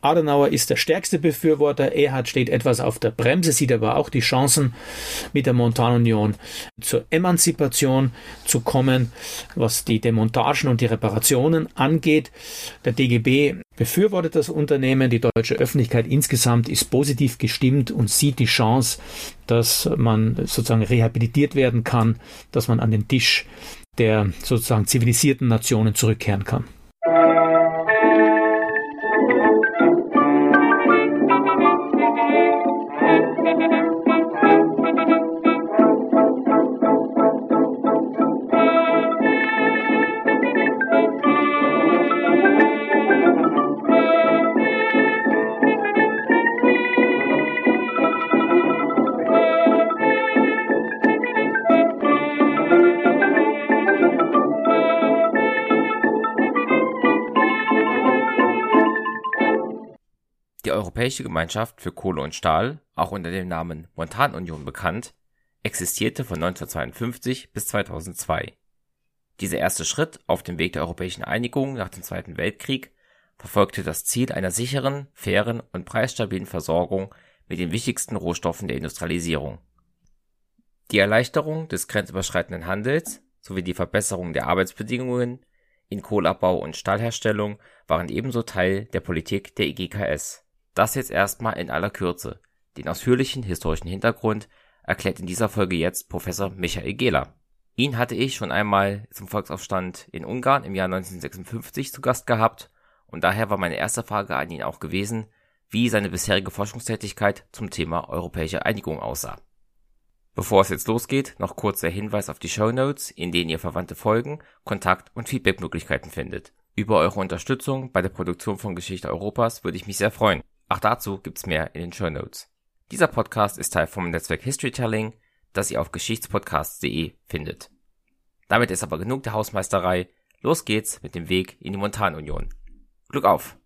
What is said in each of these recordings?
Adenauer ist der stärkste Befürworter. Erhard steht etwas auf der Bremse, sieht aber auch die Chancen, mit der Montanunion zur Emanzipation zu kommen, was die Demontagen und die Reparationen angeht. Der DGB befürwortet das Unternehmen. Die deutsche Öffentlichkeit insgesamt ist positiv gestimmt und sieht die Chance, dass man sozusagen rehabilitiert werden kann, dass man an den Tisch der sozusagen zivilisierten Nationen zurückkehren kann. Europäische Gemeinschaft für Kohle und Stahl, auch unter dem Namen Montanunion bekannt, existierte von 1952 bis 2002. Dieser erste Schritt auf dem Weg der europäischen Einigung nach dem Zweiten Weltkrieg verfolgte das Ziel einer sicheren, fairen und preisstabilen Versorgung mit den wichtigsten Rohstoffen der Industrialisierung. Die Erleichterung des grenzüberschreitenden Handels sowie die Verbesserung der Arbeitsbedingungen in Kohleabbau und Stahlherstellung waren ebenso Teil der Politik der IGKS das jetzt erstmal in aller Kürze. Den ausführlichen historischen Hintergrund erklärt in dieser Folge jetzt Professor Michael Gehler. Ihn hatte ich schon einmal zum Volksaufstand in Ungarn im Jahr 1956 zu Gast gehabt und daher war meine erste Frage an ihn auch gewesen, wie seine bisherige Forschungstätigkeit zum Thema europäische Einigung aussah. Bevor es jetzt losgeht, noch kurz der Hinweis auf die Show Notes, in denen ihr verwandte Folgen, Kontakt und Feedbackmöglichkeiten findet. Über eure Unterstützung bei der Produktion von Geschichte Europas würde ich mich sehr freuen. Auch dazu gibt's mehr in den Show Notes. Dieser Podcast ist Teil vom Netzwerk Historytelling, das ihr auf geschichtspodcast.de findet. Damit ist aber genug der Hausmeisterei. Los geht's mit dem Weg in die Montanunion. Glück auf!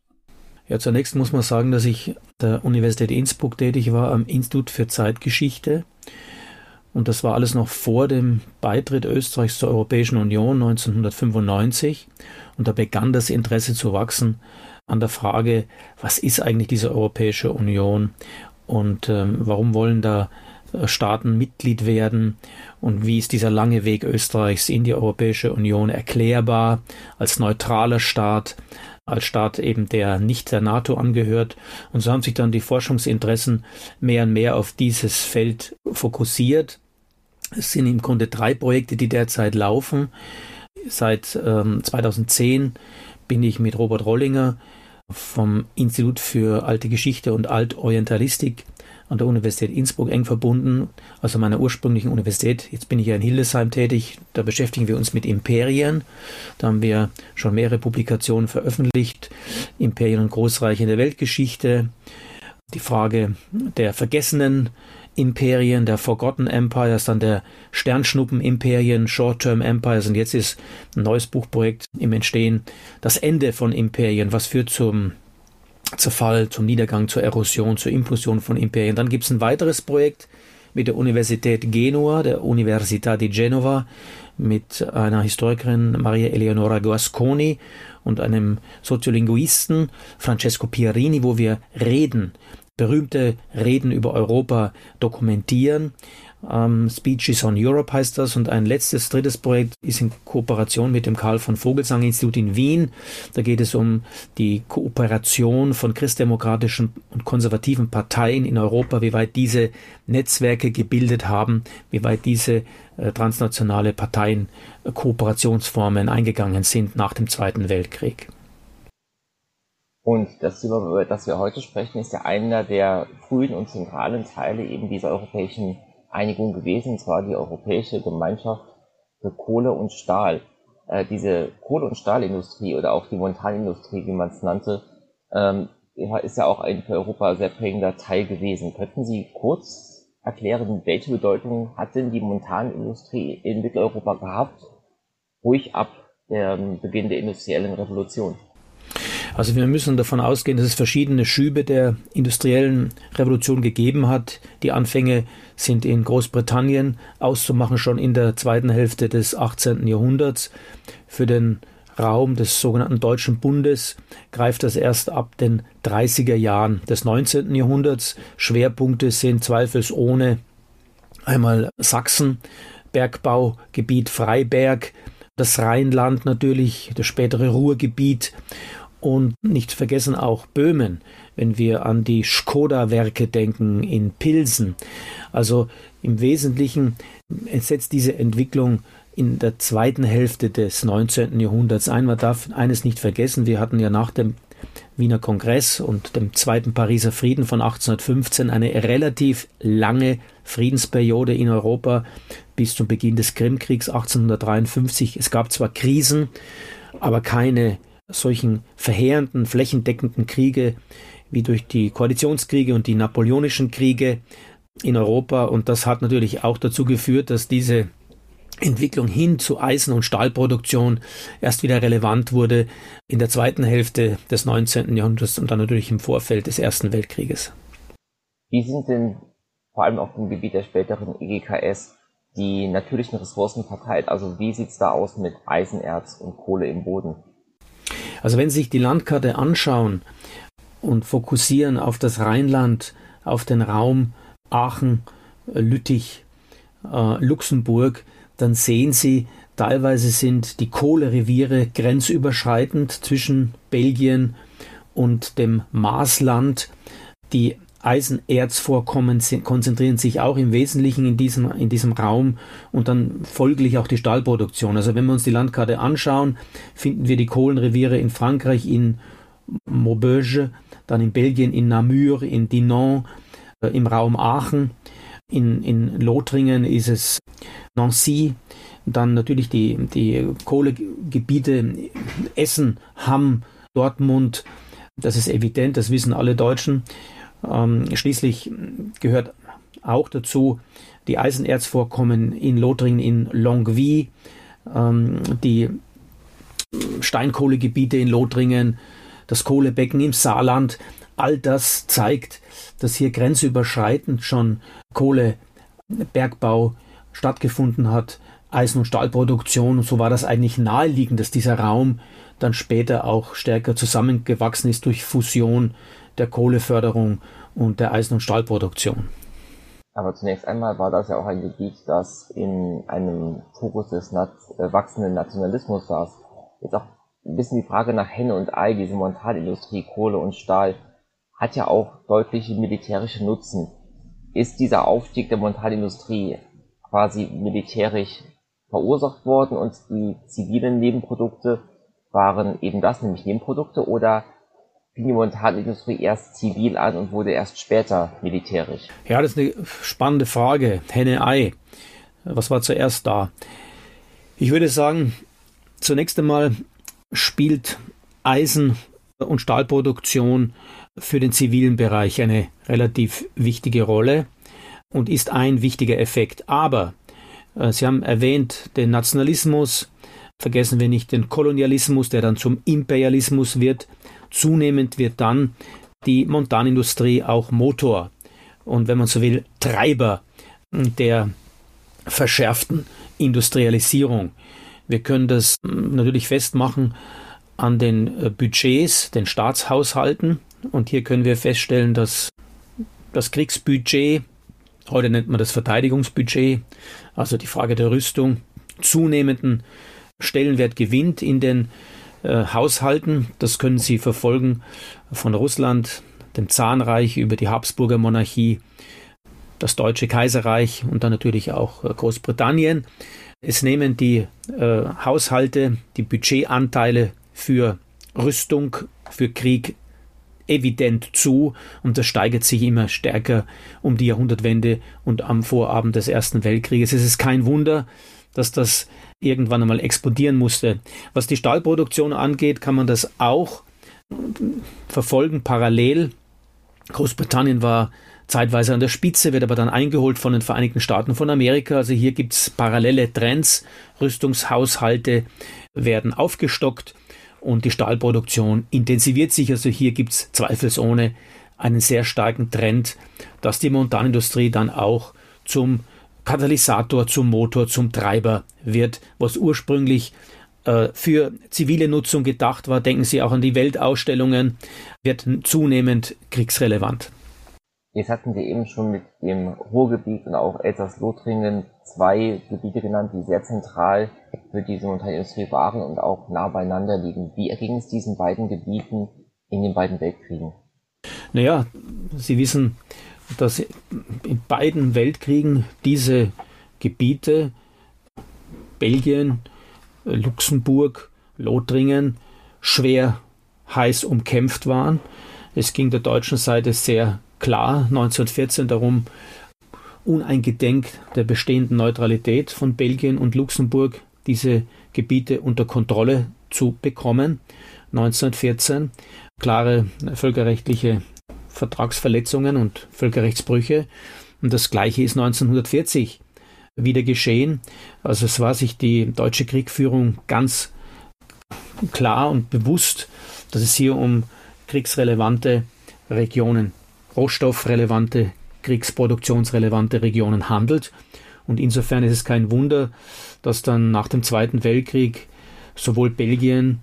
Ja, zunächst muss man sagen, dass ich der Universität Innsbruck tätig war am Institut für Zeitgeschichte. Und das war alles noch vor dem Beitritt Österreichs zur Europäischen Union 1995. Und da begann das Interesse zu wachsen an der Frage, was ist eigentlich diese Europäische Union und ähm, warum wollen da äh, Staaten Mitglied werden und wie ist dieser lange Weg Österreichs in die Europäische Union erklärbar als neutraler Staat, als Staat eben, der nicht der NATO angehört. Und so haben sich dann die Forschungsinteressen mehr und mehr auf dieses Feld fokussiert. Es sind im Grunde drei Projekte, die derzeit laufen. Seit ähm, 2010 bin ich mit Robert Rollinger vom Institut für Alte Geschichte und Altorientalistik an der Universität Innsbruck eng verbunden, also meiner ursprünglichen Universität. Jetzt bin ich ja in Hildesheim tätig. Da beschäftigen wir uns mit Imperien. Da haben wir schon mehrere Publikationen veröffentlicht. Imperien und Großreiche in der Weltgeschichte. Die Frage der vergessenen Imperien, der Forgotten Empires, dann der Sternschnuppen-Imperien, Short-Term Empires und jetzt ist ein neues Buchprojekt im Entstehen, das Ende von Imperien, was führt zum Zerfall, zum Niedergang, zur Erosion, zur Implosion von Imperien. Dann gibt es ein weiteres Projekt mit der Universität Genua, der Università di Genova, mit einer Historikerin Maria Eleonora Guasconi und einem Soziolinguisten Francesco Pierini, wo wir reden berühmte Reden über Europa dokumentieren. Ähm, Speeches on Europe heißt das. Und ein letztes, drittes Projekt ist in Kooperation mit dem Karl von Vogelsang Institut in Wien. Da geht es um die Kooperation von christdemokratischen und konservativen Parteien in Europa, wie weit diese Netzwerke gebildet haben, wie weit diese äh, transnationale Parteien äh, Kooperationsformen eingegangen sind nach dem Zweiten Weltkrieg. Und das, über das wir heute sprechen, ist ja einer der frühen und zentralen Teile eben dieser europäischen Einigung gewesen, und zwar die Europäische Gemeinschaft für Kohle und Stahl. Äh, diese Kohle- und Stahlindustrie oder auch die Montanindustrie, wie man es nannte, ähm, ist ja auch ein für Europa sehr prägender Teil gewesen. Könnten Sie kurz erklären, welche Bedeutung hat denn die Montanindustrie in Mitteleuropa gehabt, ruhig ab dem Beginn der industriellen Revolution? Also wir müssen davon ausgehen, dass es verschiedene Schübe der industriellen Revolution gegeben hat. Die Anfänge sind in Großbritannien auszumachen schon in der zweiten Hälfte des 18. Jahrhunderts. Für den Raum des sogenannten Deutschen Bundes greift das erst ab den 30er Jahren des 19. Jahrhunderts. Schwerpunkte sind zweifelsohne einmal Sachsen, Bergbaugebiet Freiberg, das Rheinland natürlich, das spätere Ruhrgebiet und nicht vergessen auch Böhmen, wenn wir an die Skoda-Werke denken in Pilsen. Also im Wesentlichen setzt diese Entwicklung in der zweiten Hälfte des 19. Jahrhunderts ein. Man darf eines nicht vergessen, wir hatten ja nach dem Wiener Kongress und dem Zweiten Pariser Frieden von 1815 eine relativ lange Friedensperiode in Europa bis zum Beginn des Krimkriegs 1853. Es gab zwar Krisen, aber keine solchen verheerenden, flächendeckenden Kriege wie durch die Koalitionskriege und die napoleonischen Kriege in Europa. Und das hat natürlich auch dazu geführt, dass diese Entwicklung hin zu Eisen- und Stahlproduktion erst wieder relevant wurde in der zweiten Hälfte des 19. Jahrhunderts und dann natürlich im Vorfeld des Ersten Weltkrieges. Wie sind denn vor allem auf dem Gebiet der späteren EGKS die natürlichen Ressourcen verteilt? Also wie sieht es da aus mit Eisenerz und Kohle im Boden? Also wenn Sie sich die Landkarte anschauen und fokussieren auf das Rheinland, auf den Raum Aachen, Lüttich, äh, Luxemburg, dann sehen Sie, teilweise sind die Kohlereviere grenzüberschreitend zwischen Belgien und dem Maasland. Die Eisenerzvorkommen konzentrieren sich auch im Wesentlichen in diesem, in diesem Raum und dann folglich auch die Stahlproduktion. Also wenn wir uns die Landkarte anschauen, finden wir die Kohlenreviere in Frankreich in Maubeuge, dann in Belgien in Namur, in Dinan, äh, im Raum Aachen, in, in Lothringen ist es Nancy, dann natürlich die, die Kohlegebiete Essen, Hamm, Dortmund, das ist evident, das wissen alle Deutschen. Ähm, schließlich gehört auch dazu die Eisenerzvorkommen in Lothringen, in Longwy, ähm, die Steinkohlegebiete in Lothringen, das Kohlebecken im Saarland. All das zeigt, dass hier grenzüberschreitend schon Kohlebergbau stattgefunden hat, Eisen- und Stahlproduktion. Und so war das eigentlich naheliegend, dass dieser Raum dann später auch stärker zusammengewachsen ist durch Fusion der Kohleförderung und der Eisen- und Stahlproduktion. Aber zunächst einmal war das ja auch ein Gebiet, das in einem Fokus des äh, wachsenden Nationalismus saß. Jetzt auch ein bisschen die Frage nach Henne und Ei, diese Montanindustrie, Kohle und Stahl, hat ja auch deutliche militärische Nutzen. Ist dieser Aufstieg der Montanindustrie quasi militärisch verursacht worden und die zivilen Nebenprodukte waren eben das, nämlich Nebenprodukte, oder die Montanindustrie erst zivil an und wurde erst später militärisch? Ja, das ist eine spannende Frage. Henne-Ei. Was war zuerst da? Ich würde sagen, zunächst einmal spielt Eisen- und Stahlproduktion für den zivilen Bereich eine relativ wichtige Rolle und ist ein wichtiger Effekt. Aber äh, Sie haben erwähnt den Nationalismus, vergessen wir nicht den Kolonialismus, der dann zum Imperialismus wird. Zunehmend wird dann die Montanindustrie auch Motor und wenn man so will, Treiber der verschärften Industrialisierung. Wir können das hm, natürlich festmachen an den äh, Budgets, den Staatshaushalten. Und hier können wir feststellen, dass das Kriegsbudget, heute nennt man das Verteidigungsbudget, also die Frage der Rüstung, zunehmenden Stellenwert gewinnt in den äh, Haushalten. Das können Sie verfolgen von Russland, dem Zahnreich über die Habsburger Monarchie, das Deutsche Kaiserreich und dann natürlich auch äh, Großbritannien. Es nehmen die äh, Haushalte, die Budgetanteile für Rüstung, für Krieg evident zu und das steigert sich immer stärker um die Jahrhundertwende und am Vorabend des Ersten Weltkrieges. Es ist kein Wunder, dass das irgendwann einmal explodieren musste. Was die Stahlproduktion angeht, kann man das auch verfolgen parallel. Großbritannien war zeitweise an der Spitze, wird aber dann eingeholt von den Vereinigten Staaten von Amerika. Also hier gibt es parallele Trends. Rüstungshaushalte werden aufgestockt und die Stahlproduktion intensiviert sich. Also hier gibt es zweifelsohne einen sehr starken Trend, dass die Montanindustrie dann auch zum Katalysator, zum Motor, zum Treiber wird, was ursprünglich äh, für zivile Nutzung gedacht war, denken Sie auch an die Weltausstellungen, wird zunehmend kriegsrelevant. Jetzt hatten Sie eben schon mit dem Ruhrgebiet und auch Elsass-Lothringen zwei Gebiete genannt, die sehr zentral für diese Montanindustrie waren und auch nah beieinander liegen. Wie erging es diesen beiden Gebieten in den beiden Weltkriegen? Naja, Sie wissen, dass in beiden Weltkriegen diese Gebiete, Belgien, Luxemburg, Lothringen, schwer heiß umkämpft waren. Es ging der deutschen Seite sehr klar 1914 darum, uneingedenk der bestehenden Neutralität von Belgien und Luxemburg diese Gebiete unter Kontrolle zu bekommen. 1914 klare völkerrechtliche Vertragsverletzungen und Völkerrechtsbrüche. Und das Gleiche ist 1940 wieder geschehen. Also es war sich die deutsche Kriegführung ganz klar und bewusst, dass es hier um kriegsrelevante Regionen, rohstoffrelevante, kriegsproduktionsrelevante Regionen handelt. Und insofern ist es kein Wunder, dass dann nach dem Zweiten Weltkrieg sowohl Belgien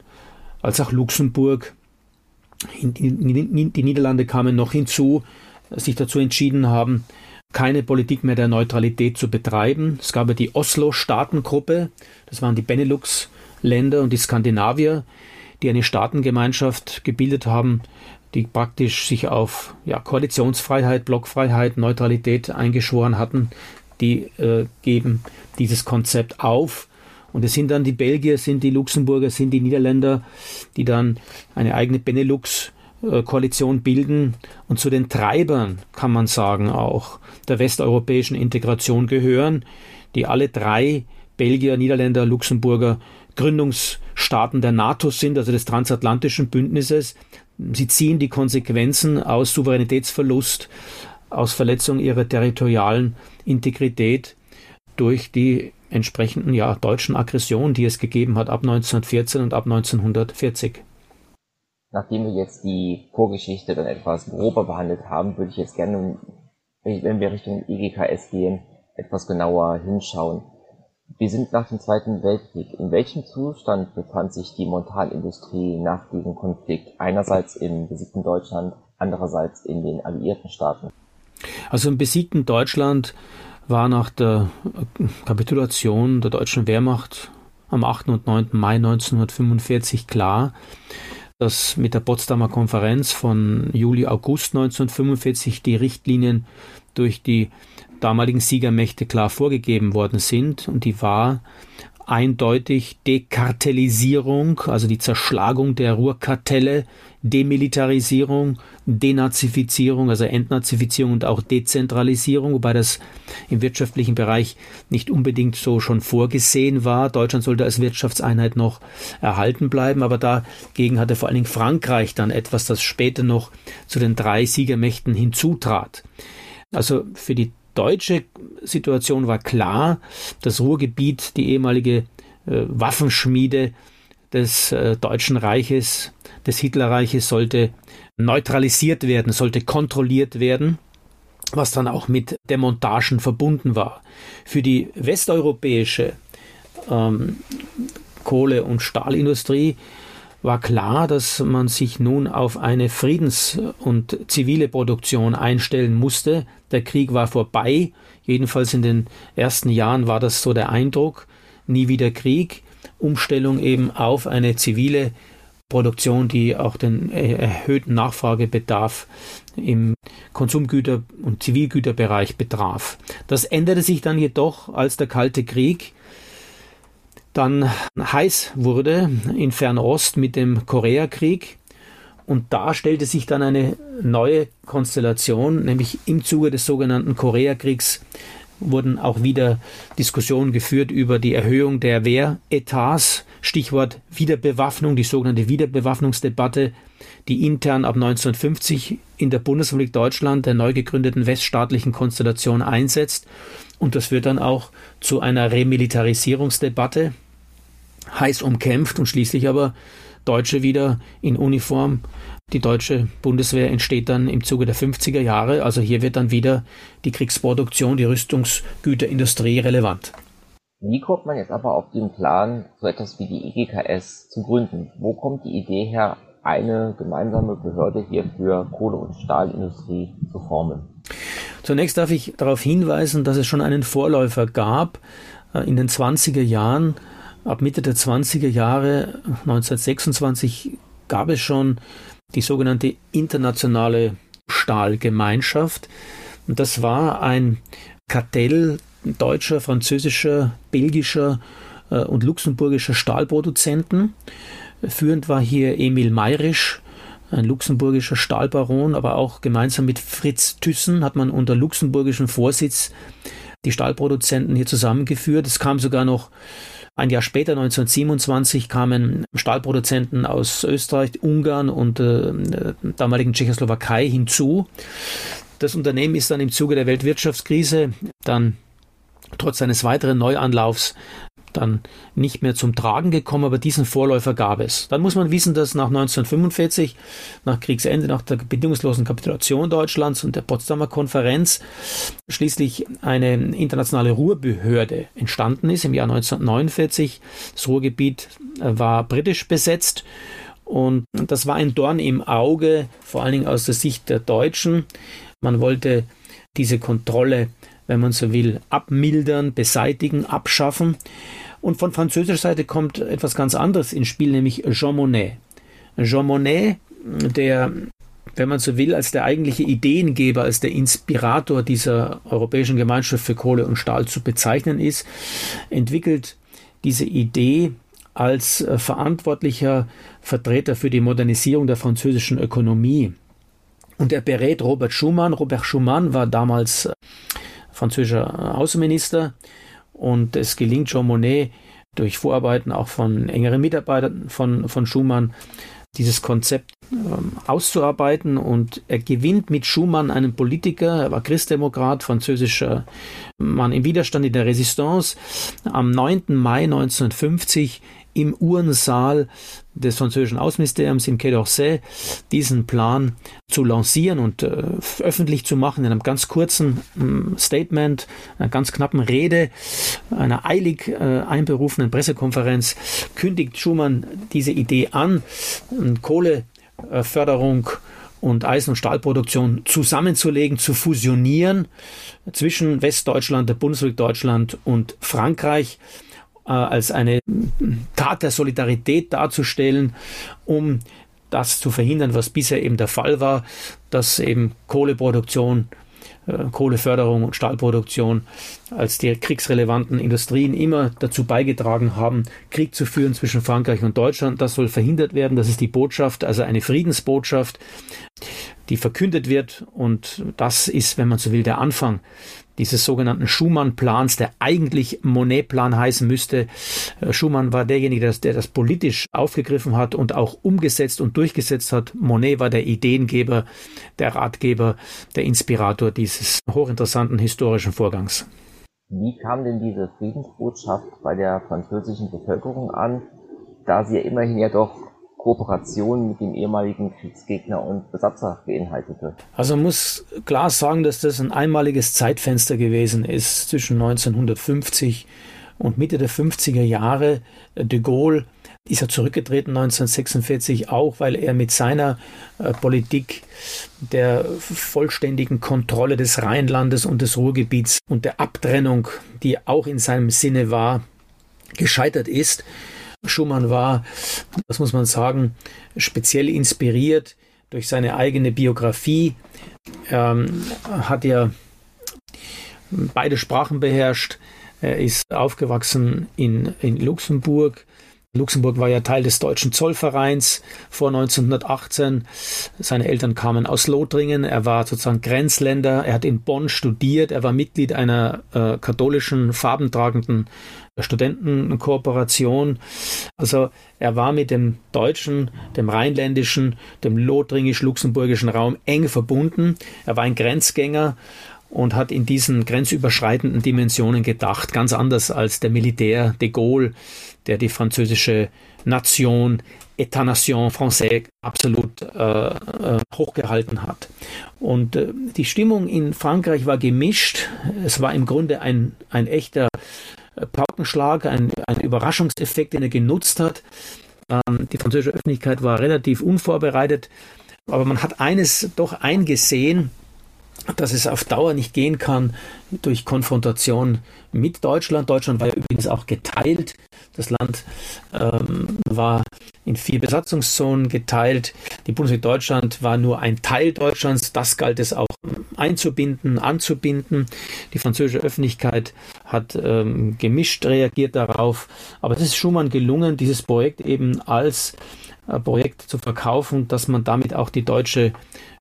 als auch Luxemburg, die Niederlande kamen noch hinzu, sich dazu entschieden haben, keine Politik mehr der Neutralität zu betreiben. Es gab ja die Oslo-Staatengruppe, das waren die Benelux-Länder und die Skandinavier, die eine Staatengemeinschaft gebildet haben, die praktisch sich auf ja, Koalitionsfreiheit, Blockfreiheit, Neutralität eingeschworen hatten. Die äh, geben dieses Konzept auf. Und es sind dann die Belgier, sind die Luxemburger, sind die Niederländer, die dann eine eigene Benelux Koalition bilden und zu den Treibern, kann man sagen, auch der westeuropäischen Integration gehören, die alle drei Belgier, Niederländer, Luxemburger Gründungsstaaten der NATO sind, also des transatlantischen Bündnisses. Sie ziehen die Konsequenzen aus Souveränitätsverlust, aus Verletzung ihrer territorialen Integrität durch die entsprechenden ja, deutschen Aggressionen, die es gegeben hat ab 1914 und ab 1940. Nachdem wir jetzt die Vorgeschichte dann etwas grober behandelt haben, würde ich jetzt gerne, wenn wir Richtung IGKS gehen, etwas genauer hinschauen. Wir sind nach dem Zweiten Weltkrieg. In welchem Zustand befand sich die Montanindustrie nach diesem Konflikt? Einerseits im besiegten Deutschland, andererseits in den alliierten Staaten. Also im besiegten Deutschland war nach der Kapitulation der deutschen Wehrmacht am 8. und 9. Mai 1945 klar, dass mit der Potsdamer Konferenz von Juli, August 1945 die Richtlinien durch die damaligen Siegermächte klar vorgegeben worden sind und die war eindeutig Dekartellisierung, also die Zerschlagung der Ruhrkartelle, Demilitarisierung, Denazifizierung, also Entnazifizierung und auch Dezentralisierung, wobei das im wirtschaftlichen Bereich nicht unbedingt so schon vorgesehen war. Deutschland sollte als Wirtschaftseinheit noch erhalten bleiben, aber dagegen hatte vor allen Dingen Frankreich dann etwas, das später noch zu den drei Siegermächten hinzutrat. Also für die deutsche Situation war klar, das Ruhrgebiet, die ehemalige äh, Waffenschmiede des äh, Deutschen Reiches, des Hitlerreiches, sollte neutralisiert werden, sollte kontrolliert werden, was dann auch mit Demontagen verbunden war. Für die westeuropäische ähm, Kohle- und Stahlindustrie war klar, dass man sich nun auf eine Friedens- und zivile Produktion einstellen musste. Der Krieg war vorbei, jedenfalls in den ersten Jahren war das so der Eindruck. Nie wieder Krieg, Umstellung eben auf eine zivile Produktion, die auch den erhöhten Nachfragebedarf im Konsumgüter- und Zivilgüterbereich betraf. Das änderte sich dann jedoch, als der Kalte Krieg dann heiß wurde in Fernost mit dem Koreakrieg. Und da stellte sich dann eine neue Konstellation, nämlich im Zuge des sogenannten Koreakriegs wurden auch wieder Diskussionen geführt über die Erhöhung der Wehretats, Stichwort Wiederbewaffnung, die sogenannte Wiederbewaffnungsdebatte, die intern ab 1950 in der Bundesrepublik Deutschland der neu gegründeten weststaatlichen Konstellation einsetzt. Und das wird dann auch zu einer Remilitarisierungsdebatte, heiß umkämpft und schließlich aber Deutsche wieder in Uniform. Die deutsche Bundeswehr entsteht dann im Zuge der 50er Jahre. Also hier wird dann wieder die Kriegsproduktion, die Rüstungsgüterindustrie relevant. Wie kommt man jetzt aber auf den Plan, so etwas wie die EGKS zu gründen? Wo kommt die Idee her, eine gemeinsame Behörde hier für Kohle- und Stahlindustrie zu formen? Zunächst darf ich darauf hinweisen, dass es schon einen Vorläufer gab äh, in den 20er Jahren. Ab Mitte der 20er Jahre, 1926, gab es schon die sogenannte internationale Stahlgemeinschaft. Und das war ein Kartell deutscher, französischer, belgischer äh, und luxemburgischer Stahlproduzenten. Führend war hier Emil Mayrisch, ein luxemburgischer Stahlbaron, aber auch gemeinsam mit Fritz Thyssen hat man unter luxemburgischem Vorsitz die Stahlproduzenten hier zusammengeführt. Es kam sogar noch ein Jahr später, 1927, kamen Stahlproduzenten aus Österreich, Ungarn und äh, damaligen Tschechoslowakei hinzu. Das Unternehmen ist dann im Zuge der Weltwirtschaftskrise dann trotz eines weiteren Neuanlaufs dann nicht mehr zum Tragen gekommen, aber diesen Vorläufer gab es. Dann muss man wissen, dass nach 1945, nach Kriegsende, nach der bedingungslosen Kapitulation Deutschlands und der Potsdamer Konferenz schließlich eine internationale Ruhrbehörde entstanden ist im Jahr 1949. Das Ruhrgebiet äh, war britisch besetzt und das war ein Dorn im Auge, vor allen Dingen aus der Sicht der Deutschen. Man wollte diese Kontrolle wenn man so will, abmildern, beseitigen, abschaffen. Und von französischer Seite kommt etwas ganz anderes ins Spiel, nämlich Jean Monnet. Jean Monnet, der, wenn man so will, als der eigentliche Ideengeber, als der Inspirator dieser Europäischen Gemeinschaft für Kohle und Stahl zu bezeichnen ist, entwickelt diese Idee als äh, verantwortlicher Vertreter für die Modernisierung der französischen Ökonomie. Und er berät Robert Schumann. Robert Schumann war damals äh, französischer Außenminister. Und es gelingt Jean Monnet durch Vorarbeiten auch von engeren Mitarbeitern von, von Schumann, dieses Konzept ähm, auszuarbeiten und er gewinnt mit Schumann einen Politiker, er war Christdemokrat, französischer Mann im Widerstand in der Resistance. Am 9. Mai 1950 im Uhrensaal des französischen Außenministeriums im Quai d'Orsay diesen Plan zu lancieren und äh, öffentlich zu machen in einem ganz kurzen ähm, Statement, einer ganz knappen Rede, einer eilig äh, einberufenen Pressekonferenz kündigt Schumann diese Idee an, Kohleförderung und Eisen- und Stahlproduktion zusammenzulegen, zu fusionieren zwischen Westdeutschland, der Bundesrepublik Deutschland und Frankreich. äh, als eine Tat der Solidarität darzustellen, um das zu verhindern, was bisher eben der Fall war, dass eben Kohleproduktion, äh, Kohleförderung und Stahlproduktion als die kriegsrelevanten Industrien immer dazu beigetragen haben, Krieg zu führen zwischen Frankreich und Deutschland. Das soll verhindert werden. Das ist die Botschaft, also eine Friedensbotschaft, die verkündet wird. Und das ist, wenn man so will, der Anfang dieses sogenannten Schumann-Plans, der eigentlich Monet-Plan heißen müsste. Äh, Schumann war derjenige, der das politisch aufgegriffen hat und auch umgesetzt und durchgesetzt hat. Monet war der Ideengeber, der Ratgeber, der Inspirator dieses hochinteressanten historischen Vorgangs. Wie kam denn diese Friedensbotschaft bei der französischen Bevölkerung an, da sie ja immerhin ja doch Kooperation mit dem ehemaligen Kriegsgegner und Besatzer beinhaltete. Also man muss klar sagen, dass das ein einmaliges Zeitfenster gewesen ist zwischen 1950 und Mitte der 50er Jahre. De Gaulle ist er zurückgetreten 1946 auch, weil er mit seiner äh, Politik der vollständigen Kontrolle des Rheinlandes und des Ruhrgebiets und der Abtrennung, die auch in seinem Sinne war, gescheitert ist. Schumann war, das muss man sagen, speziell inspiriert durch seine eigene Biografie. Er ähm, hat ja beide Sprachen beherrscht. Er ist aufgewachsen in, in Luxemburg, Luxemburg war ja Teil des Deutschen Zollvereins vor 1918. Seine Eltern kamen aus Lothringen. Er war sozusagen Grenzländer. Er hat in Bonn studiert. Er war Mitglied einer äh, katholischen, farbentragenden Studentenkooperation. Also er war mit dem deutschen, dem rheinländischen, dem lothringisch-luxemburgischen Raum eng verbunden. Er war ein Grenzgänger und hat in diesen grenzüberschreitenden Dimensionen gedacht, ganz anders als der Militär de Gaulle, der die französische Nation, État-Nation français absolut äh, äh, hochgehalten hat. Und äh, die Stimmung in Frankreich war gemischt. Es war im Grunde ein, ein echter Paukenschlag, ein, ein Überraschungseffekt, den er genutzt hat. Ähm, die französische Öffentlichkeit war relativ unvorbereitet, aber man hat eines doch eingesehen, dass es auf Dauer nicht gehen kann durch Konfrontation mit Deutschland. Deutschland war ja übrigens auch geteilt. Das Land ähm, war in vier Besatzungszonen geteilt. Die Bundesrepublik Deutschland war nur ein Teil Deutschlands. Das galt es auch einzubinden, anzubinden. Die französische Öffentlichkeit hat ähm, gemischt reagiert darauf. Aber es ist Schumann gelungen, dieses Projekt eben als äh, Projekt zu verkaufen, dass man damit auch die deutsche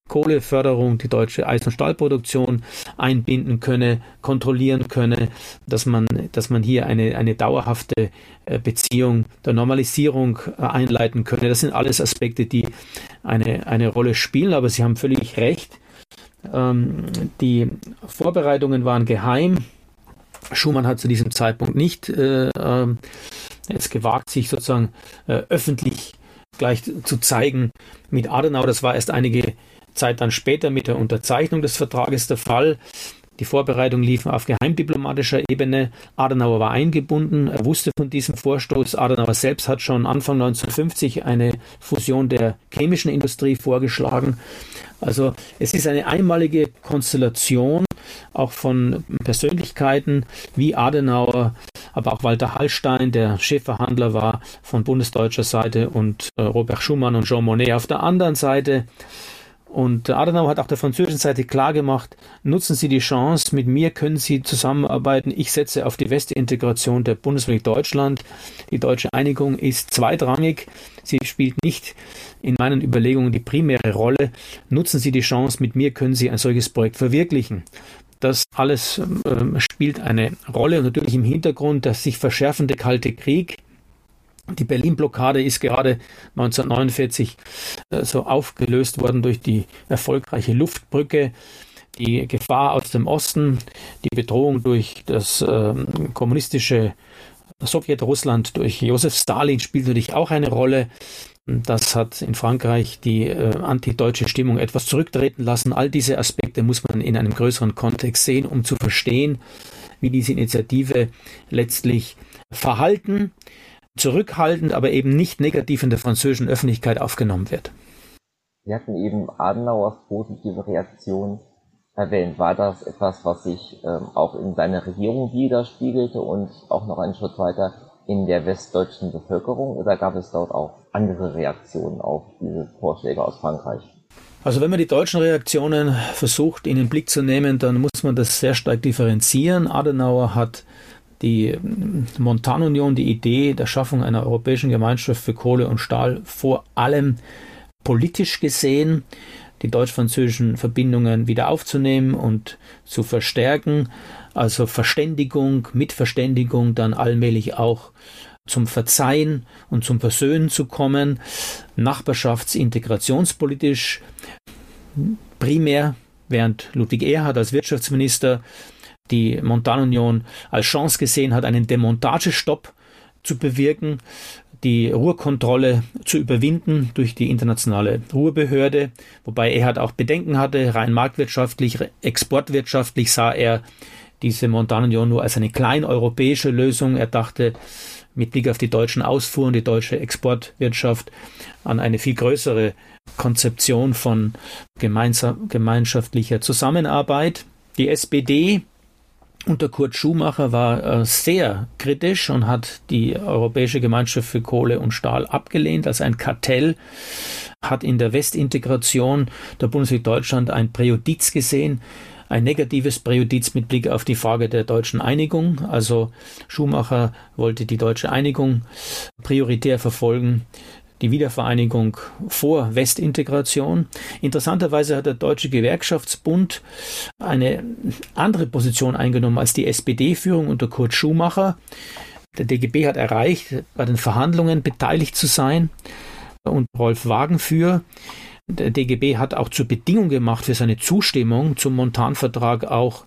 Kohleförderung, die deutsche Eis- und Stahlproduktion einbinden könne, kontrollieren könne, dass man, dass man hier eine, eine dauerhafte äh, Beziehung der Normalisierung äh, einleiten könne. Das sind alles Aspekte, die eine, eine Rolle spielen, aber Sie haben völlig recht. Ähm, die Vorbereitungen waren geheim. Schumann hat zu diesem Zeitpunkt nicht äh, äh, jetzt gewagt, sich sozusagen äh, öffentlich gleich zu zeigen mit Adenauer. Das war erst einige Zeit dann später mit der Unterzeichnung des Vertrages der Fall. Die Vorbereitungen liefen auf geheimdiplomatischer Ebene. Adenauer war eingebunden. Er wusste von diesem Vorstoß. Adenauer selbst hat schon Anfang 1950 eine Fusion der chemischen Industrie vorgeschlagen. Also es ist eine einmalige Konstellation auch von Persönlichkeiten wie Adenauer, aber auch Walter Hallstein, der Chefverhandler war von bundesdeutscher Seite und äh, Robert Schumann und Jean Monnet auf der anderen Seite. Und Adenauer hat auch der französischen Seite klargemacht, nutzen Sie die Chance, mit mir können Sie zusammenarbeiten. Ich setze auf die Westintegration der Bundesrepublik Deutschland. Die deutsche Einigung ist zweitrangig. Sie spielt nicht in meinen Überlegungen die primäre Rolle. Nutzen Sie die Chance, mit mir können Sie ein solches Projekt verwirklichen. Das alles äh, spielt eine Rolle und natürlich im Hintergrund der sich verschärfende Kalte Krieg die Berlin-Blockade ist gerade 1949 äh, so aufgelöst worden durch die erfolgreiche Luftbrücke. Die Gefahr aus dem Osten, die Bedrohung durch das äh, kommunistische Sowjetrussland, durch Josef Stalin spielt natürlich auch eine Rolle. Das hat in Frankreich die äh, antideutsche Stimmung etwas zurücktreten lassen. All diese Aspekte muss man in einem größeren Kontext sehen, um zu verstehen, wie diese Initiative letztlich verhalten zurückhaltend, aber eben nicht negativ in der französischen Öffentlichkeit aufgenommen wird. Sie hatten eben Adenauers positive Reaktion erwähnt. War das etwas, was sich ähm, auch in seiner Regierung widerspiegelte und auch noch einen Schritt weiter in der westdeutschen Bevölkerung oder gab es dort auch andere Reaktionen auf diese Vorschläge aus Frankreich? Also wenn man die deutschen Reaktionen versucht in den Blick zu nehmen, dann muss man das sehr stark differenzieren. Adenauer hat die Montanunion, die Idee der Schaffung einer europäischen Gemeinschaft für Kohle und Stahl vor allem politisch gesehen, die deutsch-französischen Verbindungen wieder aufzunehmen und zu verstärken, also Verständigung, mit Verständigung dann allmählich auch zum Verzeihen und zum Versöhnen zu kommen, nachbarschaftsintegrationspolitisch primär, während Ludwig Erhard als Wirtschaftsminister die Montanunion als Chance gesehen hat, einen Demontagestopp zu bewirken, die Ruhrkontrolle zu überwinden durch die internationale Ruhrbehörde, wobei er hat auch Bedenken hatte, rein marktwirtschaftlich, exportwirtschaftlich sah er diese Montanunion nur als eine klein europäische Lösung. Er dachte mit Blick auf die deutschen Ausfuhren, die deutsche Exportwirtschaft an eine viel größere Konzeption von gemeinschaftlicher Zusammenarbeit. Die SPD unter Kurt Schumacher war äh, sehr kritisch und hat die Europäische Gemeinschaft für Kohle und Stahl abgelehnt als ein Kartell, hat in der Westintegration der Bundesrepublik Deutschland ein Präjudiz gesehen, ein negatives Präjudiz mit Blick auf die Frage der deutschen Einigung. Also Schumacher wollte die deutsche Einigung prioritär verfolgen die Wiedervereinigung vor Westintegration. Interessanterweise hat der Deutsche Gewerkschaftsbund eine andere Position eingenommen als die SPD-Führung unter Kurt Schumacher. Der DGB hat erreicht, bei den Verhandlungen beteiligt zu sein und Rolf Wagenführ. Der DGB hat auch zur Bedingung gemacht für seine Zustimmung zum Montanvertrag auch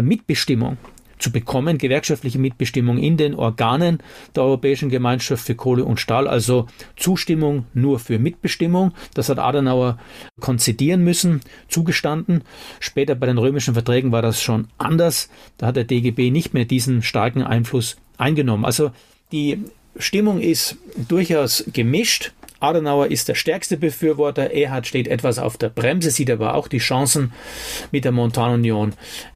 Mitbestimmung zu bekommen, gewerkschaftliche Mitbestimmung in den Organen der Europäischen Gemeinschaft für Kohle und Stahl, also Zustimmung nur für Mitbestimmung. Das hat Adenauer konzidieren müssen, zugestanden. Später bei den römischen Verträgen war das schon anders. Da hat der DGB nicht mehr diesen starken Einfluss eingenommen. Also die Stimmung ist durchaus gemischt. Adenauer ist der stärkste Befürworter. Erhard steht etwas auf der Bremse, sieht aber auch die Chancen, mit der Montanunion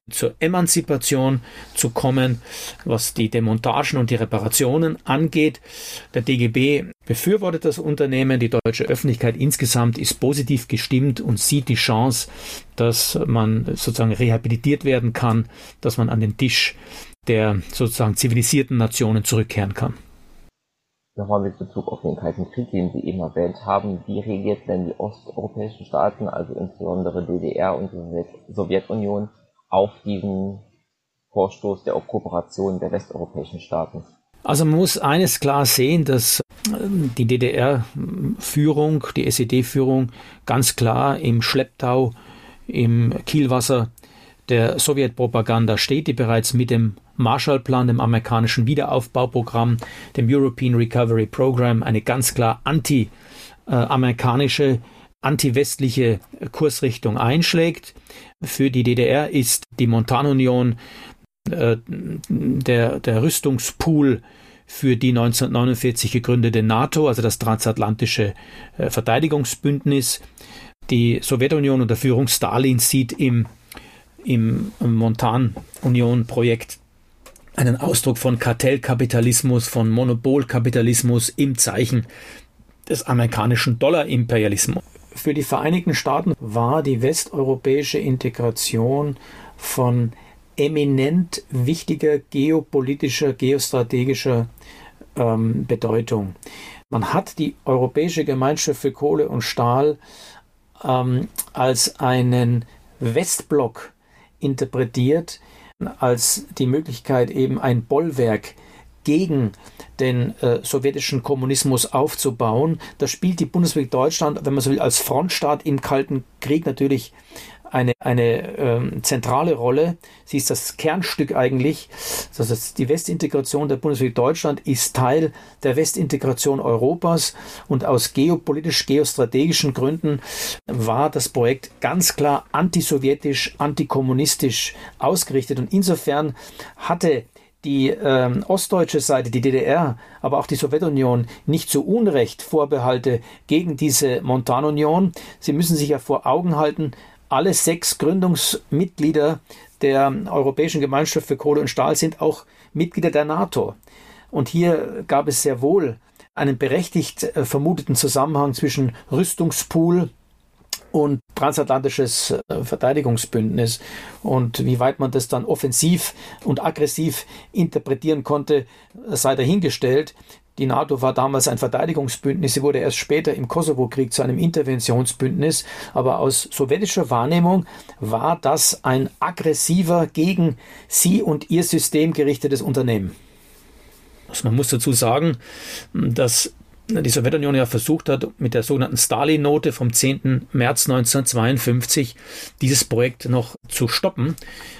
zur Emanzipation zu kommen, was die Demontagen und die Reparationen angeht. Der DGB befürwortet das Unternehmen. Die deutsche Öffentlichkeit insgesamt ist positiv gestimmt und sieht die Chance, dass man sozusagen rehabilitiert werden kann, dass man an den Tisch der sozusagen zivilisierten Nationen zurückkehren kann. Nochmal mit Bezug auf den Kalten Krieg, den Sie eben erwähnt haben, wie reagiert denn die osteuropäischen Staaten, also insbesondere DDR und die Sowjetunion, auf diesen Vorstoß der Kooperation der westeuropäischen Staaten? Also man muss eines klar sehen, dass ähm, die DDR-Führung, die SED-Führung ganz klar im Schlepptau, im Kielwasser der Sowjetpropaganda steht, die bereits mit dem Marshallplan, dem amerikanischen Wiederaufbauprogramm, dem European Recovery Program, eine ganz klar anti-amerikanische, anti-westliche Kursrichtung einschlägt. Für die DDR ist die Montanunion äh, der, der Rüstungspool für die 1949 gegründete NATO, also das transatlantische äh, Verteidigungsbündnis. Die Sowjetunion unter Führung Stalins sieht im im Montanunion-Projekt einen Ausdruck von Kartellkapitalismus, von Monopolkapitalismus im Zeichen des amerikanischen Dollarimperialismus. Für die Vereinigten Staaten war die westeuropäische Integration von eminent wichtiger geopolitischer, geostrategischer ähm, Bedeutung. Man hat die Europäische Gemeinschaft für Kohle und Stahl ähm, als einen Westblock interpretiert als die Möglichkeit, eben ein Bollwerk gegen den äh, sowjetischen Kommunismus aufzubauen. Da spielt die Bundesrepublik Deutschland, wenn man so will, als Frontstaat im Kalten Krieg natürlich eine, eine ähm, zentrale Rolle. Sie ist das Kernstück eigentlich. Das heißt, die Westintegration der Bundesrepublik Deutschland ist Teil der Westintegration Europas und aus geopolitisch, geostrategischen Gründen war das Projekt ganz klar antisowjetisch, antikommunistisch ausgerichtet. Und insofern hatte die ähm, ostdeutsche Seite, die DDR, aber auch die Sowjetunion nicht zu Unrecht Vorbehalte gegen diese Montanunion. Sie müssen sich ja vor Augen halten, alle sechs Gründungsmitglieder der Europäischen Gemeinschaft für Kohle und Stahl sind auch Mitglieder der NATO. Und hier gab es sehr wohl einen berechtigt äh, vermuteten Zusammenhang zwischen Rüstungspool und transatlantisches äh, Verteidigungsbündnis. Und wie weit man das dann offensiv und aggressiv interpretieren konnte, sei dahingestellt. Die NATO war damals ein Verteidigungsbündnis, sie wurde erst später im Kosovo-Krieg zu einem Interventionsbündnis, aber aus sowjetischer Wahrnehmung war das ein aggressiver gegen sie und ihr System gerichtetes Unternehmen. Also man muss dazu sagen, dass die Sowjetunion ja versucht hat, mit der sogenannten Stalin-Note vom 10. März 1952 dieses Projekt noch zu stoppen.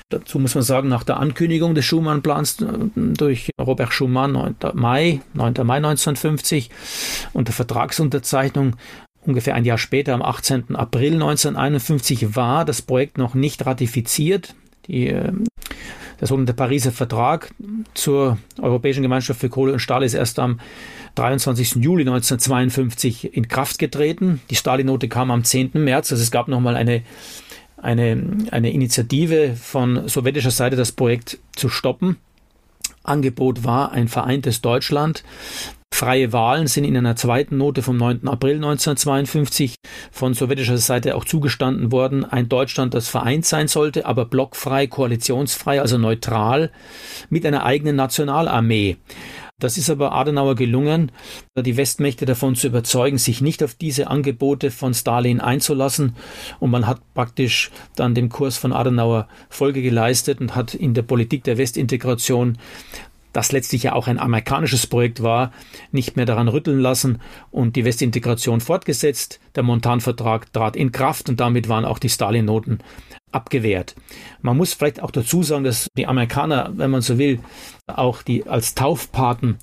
Dazu muss man sagen, nach der Ankündigung des Schumann-Plans äh, durch Robert Schumann 9. Mai, 9. Mai 1950 und der Vertragsunterzeichnung ungefähr ein Jahr später, am 18. April 1951, war das Projekt noch nicht ratifiziert. Die, äh, der sogenannte Pariser Vertrag zur Europäischen Gemeinschaft für Kohle und Stahl ist erst am 23. Juli 1952 in Kraft getreten. Die Stalin-Note kam am 10. März, also es gab nochmal eine eine, eine Initiative von sowjetischer Seite, das Projekt zu stoppen. Angebot war ein vereintes Deutschland. Freie Wahlen sind in einer zweiten Note vom 9. April 1952 von sowjetischer Seite auch zugestanden worden. Ein Deutschland, das vereint sein sollte, aber blockfrei, koalitionsfrei, also neutral, mit einer eigenen Nationalarmee. Das ist aber Adenauer gelungen, die Westmächte davon zu überzeugen, sich nicht auf diese Angebote von Stalin einzulassen. Und man hat praktisch dann dem Kurs von Adenauer Folge geleistet und hat in der Politik der Westintegration das letztlich ja auch ein amerikanisches Projekt war, nicht mehr daran rütteln lassen und die Westintegration fortgesetzt. Der Montanvertrag trat in Kraft und damit waren auch die Stalin-Noten abgewehrt. Man muss vielleicht auch dazu sagen, dass die Amerikaner, wenn man so will, auch die als Taufpaten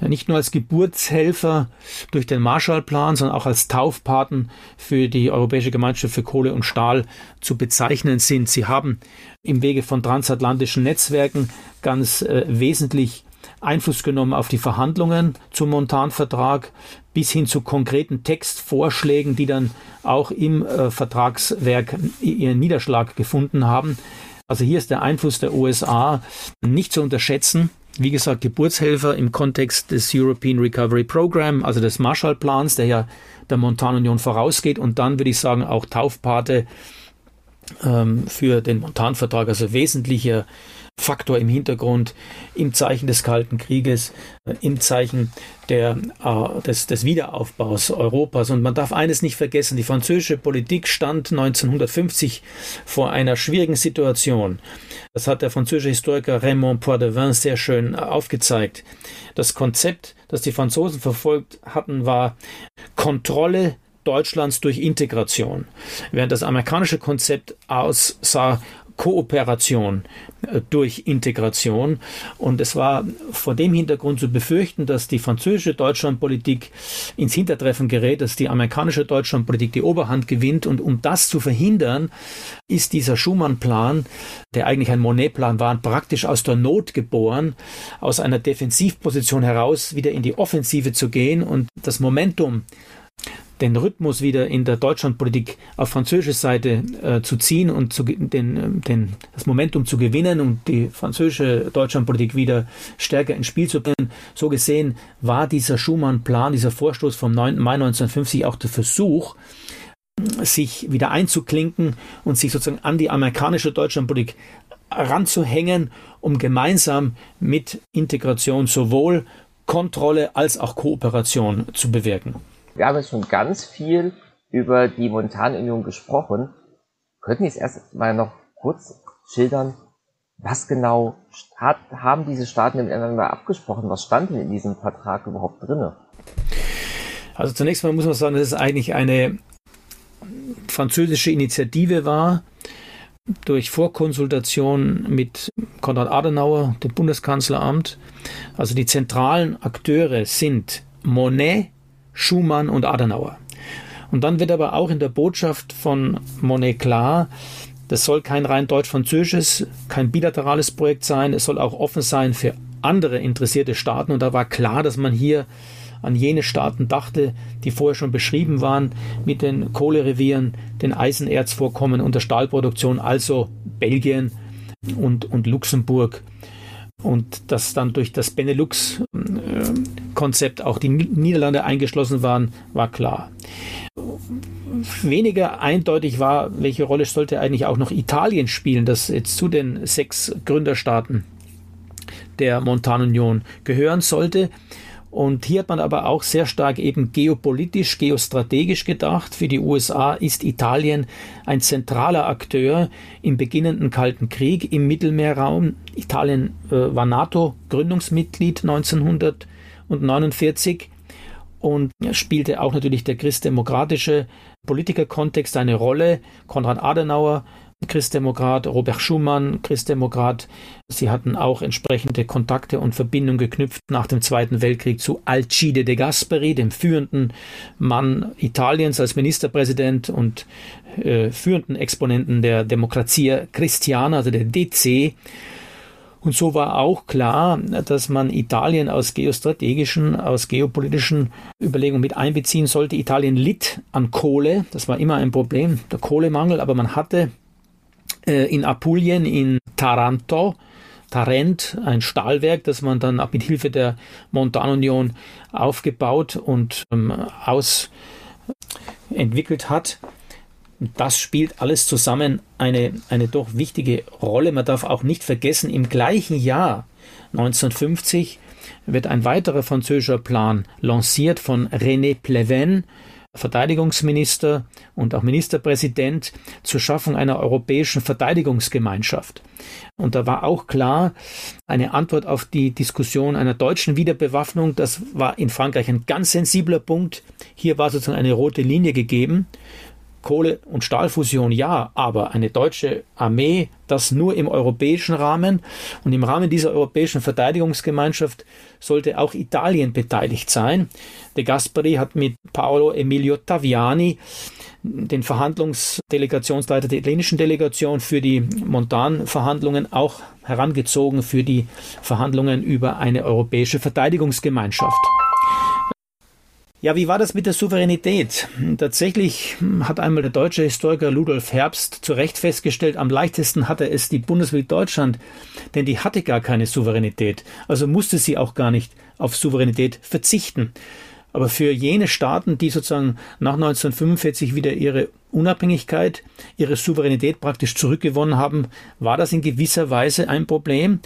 nicht nur als Geburtshelfer durch den Marshallplan, sondern auch als Taufpaten für die Europäische Gemeinschaft für Kohle und Stahl zu bezeichnen sind. Sie haben im Wege von transatlantischen Netzwerken ganz äh, wesentlich Einfluss genommen auf die Verhandlungen zum Montanvertrag bis hin zu konkreten Textvorschlägen, die dann auch im äh, Vertragswerk ihren Niederschlag gefunden haben. Also hier ist der Einfluss der USA nicht zu unterschätzen. Wie gesagt, Geburtshelfer im Kontext des European Recovery Program, also des Marshallplans, der ja der Montanunion vorausgeht. Und dann würde ich sagen auch Taufpate ähm, für den Montanvertrag, also wesentlicher Faktor im Hintergrund im Zeichen des Kalten Krieges, äh, im Zeichen der, äh, des, des Wiederaufbaus Europas. Und man darf eines nicht vergessen, die französische Politik stand 1950 vor einer schwierigen Situation. Das hat der französische Historiker Raymond Poidevin sehr schön äh, aufgezeigt. Das Konzept, das die Franzosen verfolgt hatten, war Kontrolle Deutschlands durch Integration, während das amerikanische Konzept aussah Kooperation äh, durch Integration. Und es war vor dem Hintergrund zu befürchten, dass die französische Deutschlandpolitik ins Hintertreffen gerät, dass die amerikanische Deutschlandpolitik die Oberhand gewinnt. Und um das zu verhindern, ist dieser Schumann-Plan, der eigentlich ein Monet-Plan war, praktisch aus der Not geboren, aus einer Defensivposition heraus wieder in die Offensive zu gehen und das Momentum den Rhythmus wieder in der Deutschlandpolitik auf französischer Seite äh, zu ziehen und zu, den, den, das Momentum zu gewinnen und die französische Deutschlandpolitik wieder stärker ins Spiel zu bringen. So gesehen war dieser Schumann-Plan, dieser Vorstoß vom 9. Mai 1950 auch der Versuch, sich wieder einzuklinken und sich sozusagen an die amerikanische Deutschlandpolitik ranzuhängen, um gemeinsam mit Integration sowohl Kontrolle als auch Kooperation zu bewirken. Wir haben jetzt schon ganz viel über die Montanunion gesprochen. Könnten Sie es erst mal noch kurz schildern, was genau hat, haben diese Staaten miteinander abgesprochen? Was stand denn in diesem Vertrag überhaupt drinne? Also zunächst mal muss man sagen, dass es eigentlich eine französische Initiative war, durch Vorkonsultation mit Konrad Adenauer, dem Bundeskanzleramt. Also die zentralen Akteure sind Monet, Schumann und Adenauer. Und dann wird aber auch in der Botschaft von Monet klar, das soll kein rein deutsch-französisches, kein bilaterales Projekt sein, es soll auch offen sein für andere interessierte Staaten. Und da war klar, dass man hier an jene Staaten dachte, die vorher schon beschrieben waren, mit den Kohlerevieren, den Eisenerzvorkommen und der Stahlproduktion, also Belgien und, und Luxemburg und dass dann durch das Benelux-Konzept auch die Niederlande eingeschlossen waren, war klar. Weniger eindeutig war, welche Rolle sollte eigentlich auch noch Italien spielen, das jetzt zu den sechs Gründerstaaten der Montanunion gehören sollte. Und hier hat man aber auch sehr stark eben geopolitisch, geostrategisch gedacht. Für die USA ist Italien ein zentraler Akteur im beginnenden Kalten Krieg im Mittelmeerraum. Italien äh, war NATO-Gründungsmitglied 1949 und spielte auch natürlich der christdemokratische Politikerkontext eine Rolle. Konrad Adenauer Christdemokrat, Robert Schumann, Christdemokrat. Sie hatten auch entsprechende Kontakte und Verbindungen geknüpft nach dem Zweiten Weltkrieg zu Alcide de Gasperi, dem führenden Mann Italiens als Ministerpräsident und äh, führenden Exponenten der Demokratie Christiana, also der DC. Und so war auch klar, dass man Italien aus geostrategischen, aus geopolitischen Überlegungen mit einbeziehen sollte. Italien litt an Kohle, das war immer ein Problem, der Kohlemangel, aber man hatte äh, in Apulien, in Taranto, Tarent, ein Stahlwerk, das man dann mit Hilfe der Montanunion aufgebaut und ähm, ausentwickelt hat. Das spielt alles zusammen eine, eine doch wichtige Rolle. Man darf auch nicht vergessen, im gleichen Jahr 1950 wird ein weiterer französischer Plan lanciert von René Pleven, Verteidigungsminister und auch Ministerpräsident zur Schaffung einer europäischen Verteidigungsgemeinschaft. Und da war auch klar, eine Antwort auf die Diskussion einer deutschen Wiederbewaffnung, das war in Frankreich ein ganz sensibler Punkt. Hier war sozusagen eine rote Linie gegeben. Kohle- und Stahlfusion ja, aber eine deutsche Armee, das nur im europäischen Rahmen und im Rahmen dieser europäischen Verteidigungsgemeinschaft sollte auch Italien beteiligt sein. De Gasperi hat mit Paolo Emilio Taviani den Verhandlungsdelegationsleiter der italienischen Delegation für die Montan-Verhandlungen auch herangezogen für die Verhandlungen über eine europäische Verteidigungsgemeinschaft. Ja, wie war das mit der Souveränität? Tatsächlich hat einmal der deutsche Historiker Ludolf Herbst zu Recht festgestellt, am leichtesten hatte es die Bundesrepublik Deutschland, denn die hatte gar keine Souveränität, also musste sie auch gar nicht auf Souveränität verzichten. Aber für jene Staaten, die sozusagen nach 1945 wieder ihre Unabhängigkeit, ihre Souveränität praktisch zurückgewonnen haben, war das in gewisser Weise ein Problem.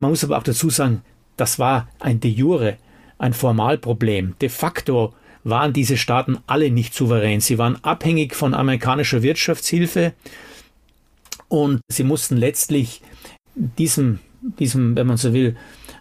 Man muss aber auch dazu sagen, das war ein de jure, ein Formalproblem. De facto waren diese Staaten alle nicht souverän. Sie waren abhängig von amerikanischer Wirtschaftshilfe und sie mussten letztlich diesem, diesem, wenn man so will,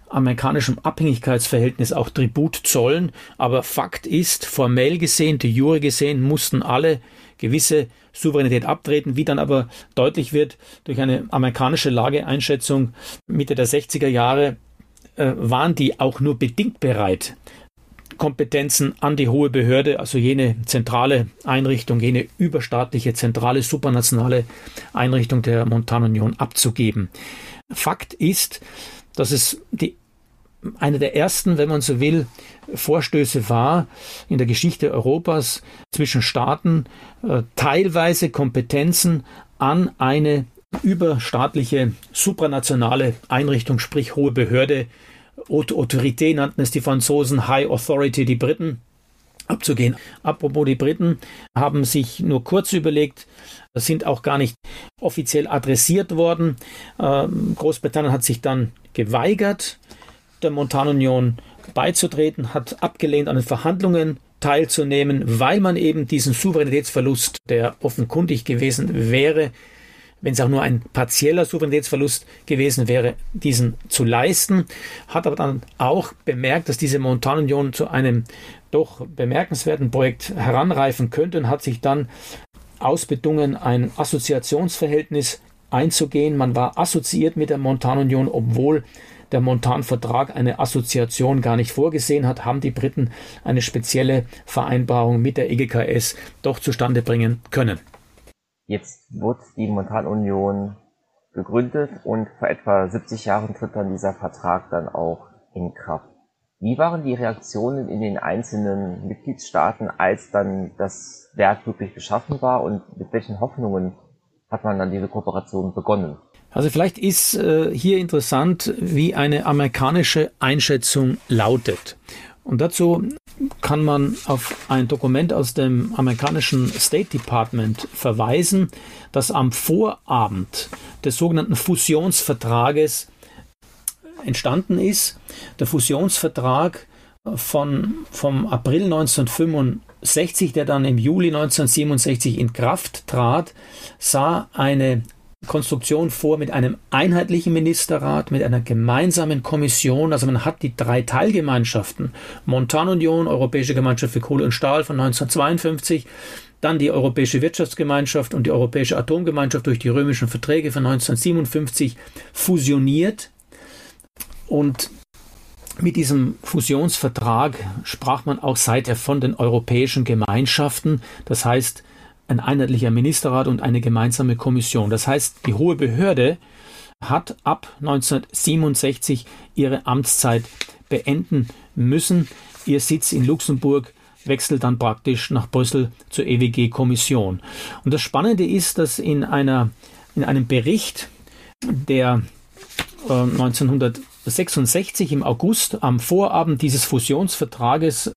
amerikanischem Abhängigkeitsverhältnis auch Tribut zollen. Aber Fakt ist, formell gesehen, de jure gesehen, mussten alle gewisse Souveränität abtreten, wie dann aber deutlich wird durch eine amerikanische Lageeinschätzung Mitte der 60er Jahre, waren die auch nur bedingt bereit, Kompetenzen an die hohe Behörde, also jene zentrale Einrichtung, jene überstaatliche, zentrale, supranationale Einrichtung der Montanunion abzugeben. Fakt ist, dass es die eine der ersten, wenn man so will, Vorstöße war in der Geschichte Europas zwischen Staaten, äh, teilweise Kompetenzen an eine überstaatliche, supranationale Einrichtung, sprich hohe Behörde, Haute Autorité nannten es die Franzosen, High Authority die Briten, abzugehen. Apropos die Briten haben sich nur kurz überlegt, sind auch gar nicht offiziell adressiert worden. Ähm, Großbritannien hat sich dann geweigert, der Montanunion beizutreten, hat abgelehnt, an den Verhandlungen teilzunehmen, weil man eben diesen Souveränitätsverlust, der offenkundig gewesen wäre, wenn es auch nur ein partieller Souveränitätsverlust gewesen wäre, diesen zu leisten, hat aber dann auch bemerkt, dass diese Montanunion zu einem doch bemerkenswerten Projekt heranreifen könnte und hat sich dann ausbedungen, ein Assoziationsverhältnis einzugehen. Man war assoziiert mit der Montanunion, obwohl der Montan-Vertrag eine Assoziation gar nicht vorgesehen hat, haben die Briten eine spezielle Vereinbarung mit der EGKS doch zustande bringen können. Jetzt wird die Montanunion gegründet und vor etwa 70 Jahren tritt dann dieser Vertrag dann auch in Kraft. Wie waren die Reaktionen in den einzelnen Mitgliedstaaten, als dann das Werk wirklich geschaffen war und mit welchen Hoffnungen hat man dann diese Kooperation begonnen? Also vielleicht ist äh, hier interessant, wie eine amerikanische Einschätzung lautet. Und dazu kann man auf ein Dokument aus dem amerikanischen State Department verweisen, das am Vorabend des sogenannten Fusionsvertrages entstanden ist. Der Fusionsvertrag von, vom April 1965, der dann im Juli 1967 in Kraft trat, sah eine Konstruktion vor mit einem einheitlichen Ministerrat, mit einer gemeinsamen Kommission. Also man hat die drei Teilgemeinschaften, Montanunion, Europäische Gemeinschaft für Kohle und Stahl von 1952, dann die Europäische Wirtschaftsgemeinschaft und die Europäische Atomgemeinschaft durch die römischen Verträge von 1957 fusioniert. Und mit diesem Fusionsvertrag sprach man auch seither von den europäischen Gemeinschaften. Das heißt, ein einheitlicher Ministerrat und eine gemeinsame Kommission. Das heißt, die hohe Behörde hat ab 1967 ihre Amtszeit beenden müssen. Ihr Sitz in Luxemburg wechselt dann praktisch nach Brüssel zur EWG-Kommission. Und das Spannende ist, dass in, einer, in einem Bericht, der äh, 1966 im August am Vorabend dieses Fusionsvertrages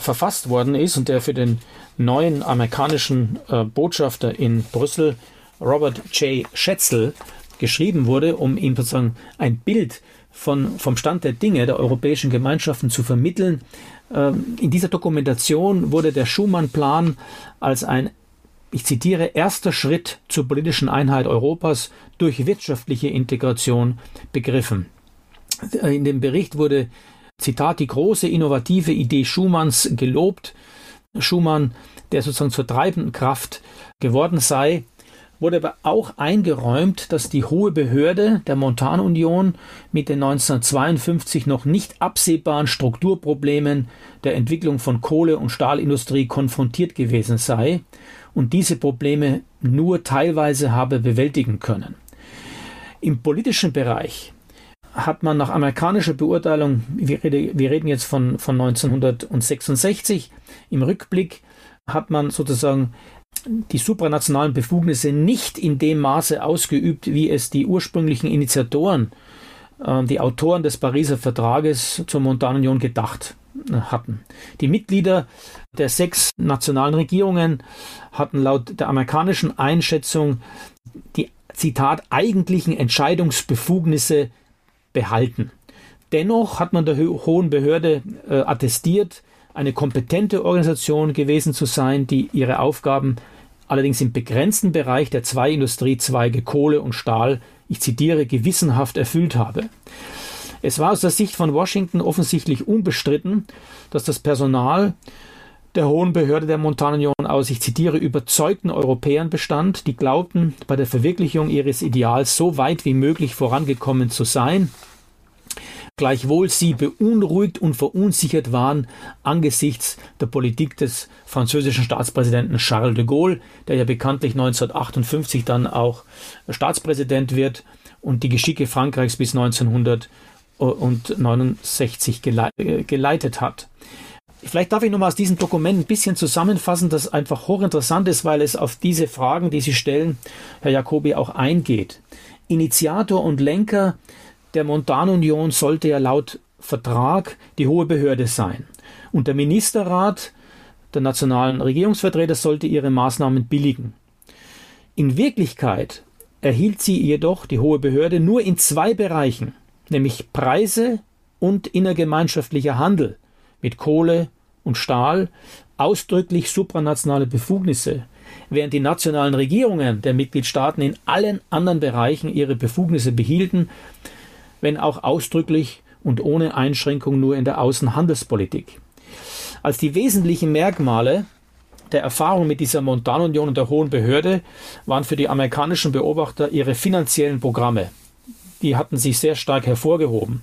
verfasst worden ist und der für den neuen amerikanischen äh, Botschafter in Brüssel, Robert J. Schätzel, geschrieben wurde, um ihm sozusagen ein Bild von, vom Stand der Dinge der europäischen Gemeinschaften zu vermitteln. Ähm, in dieser Dokumentation wurde der Schumann-Plan als ein, ich zitiere, erster Schritt zur politischen Einheit Europas durch wirtschaftliche Integration begriffen. In dem Bericht wurde Zitat, die große innovative Idee Schumanns gelobt, Schumann, der sozusagen zur treibenden Kraft geworden sei, wurde aber auch eingeräumt, dass die hohe Behörde der Montanunion mit den 1952 noch nicht absehbaren Strukturproblemen der Entwicklung von Kohle- und Stahlindustrie konfrontiert gewesen sei und diese Probleme nur teilweise habe bewältigen können. Im politischen Bereich hat man nach amerikanischer Beurteilung, wir, reden jetzt von, von 1966, im Rückblick hat man sozusagen die supranationalen Befugnisse nicht in dem Maße ausgeübt, wie es die ursprünglichen Initiatoren, äh, die Autoren des Pariser Vertrages zur Montanunion gedacht äh, hatten. Die Mitglieder der sechs nationalen Regierungen hatten laut der amerikanischen Einschätzung die Zitat eigentlichen Entscheidungsbefugnisse behalten. Dennoch hat man der hohen Behörde äh, attestiert, eine kompetente Organisation gewesen zu sein, die ihre Aufgaben allerdings im begrenzten Bereich der zwei Industriezweige Kohle und Stahl, ich zitiere, gewissenhaft erfüllt habe. Es war aus der Sicht von Washington offensichtlich unbestritten, dass das Personal der Hohen Behörde der Montanunion aus, ich zitiere, überzeugten Europäern bestand, die glaubten, bei der Verwirklichung ihres Ideals so weit wie möglich vorangekommen zu sein gleichwohl sie beunruhigt und verunsichert waren angesichts der Politik des französischen Staatspräsidenten Charles de Gaulle, der ja bekanntlich 1958 dann auch Staatspräsident wird und die Geschicke Frankreichs bis 1969 geleitet hat. Vielleicht darf ich nochmal aus diesem Dokument ein bisschen zusammenfassen, das einfach hochinteressant ist, weil es auf diese Fragen, die Sie stellen, Herr Jacobi, auch eingeht. Initiator und Lenker der Montanunion sollte ja laut Vertrag die hohe Behörde sein. Und der Ministerrat der nationalen Regierungsvertreter sollte ihre Maßnahmen billigen. In Wirklichkeit erhielt sie jedoch die hohe Behörde nur in zwei Bereichen, nämlich Preise und innergemeinschaftlicher Handel mit Kohle und Stahl, ausdrücklich supranationale Befugnisse, während die nationalen Regierungen der Mitgliedstaaten in allen anderen Bereichen ihre Befugnisse behielten, wenn auch ausdrücklich und ohne Einschränkung nur in der Außenhandelspolitik. Als die wesentlichen Merkmale der Erfahrung mit dieser Montanunion und der hohen Behörde waren für die amerikanischen Beobachter ihre finanziellen Programme. Die hatten sich sehr stark hervorgehoben.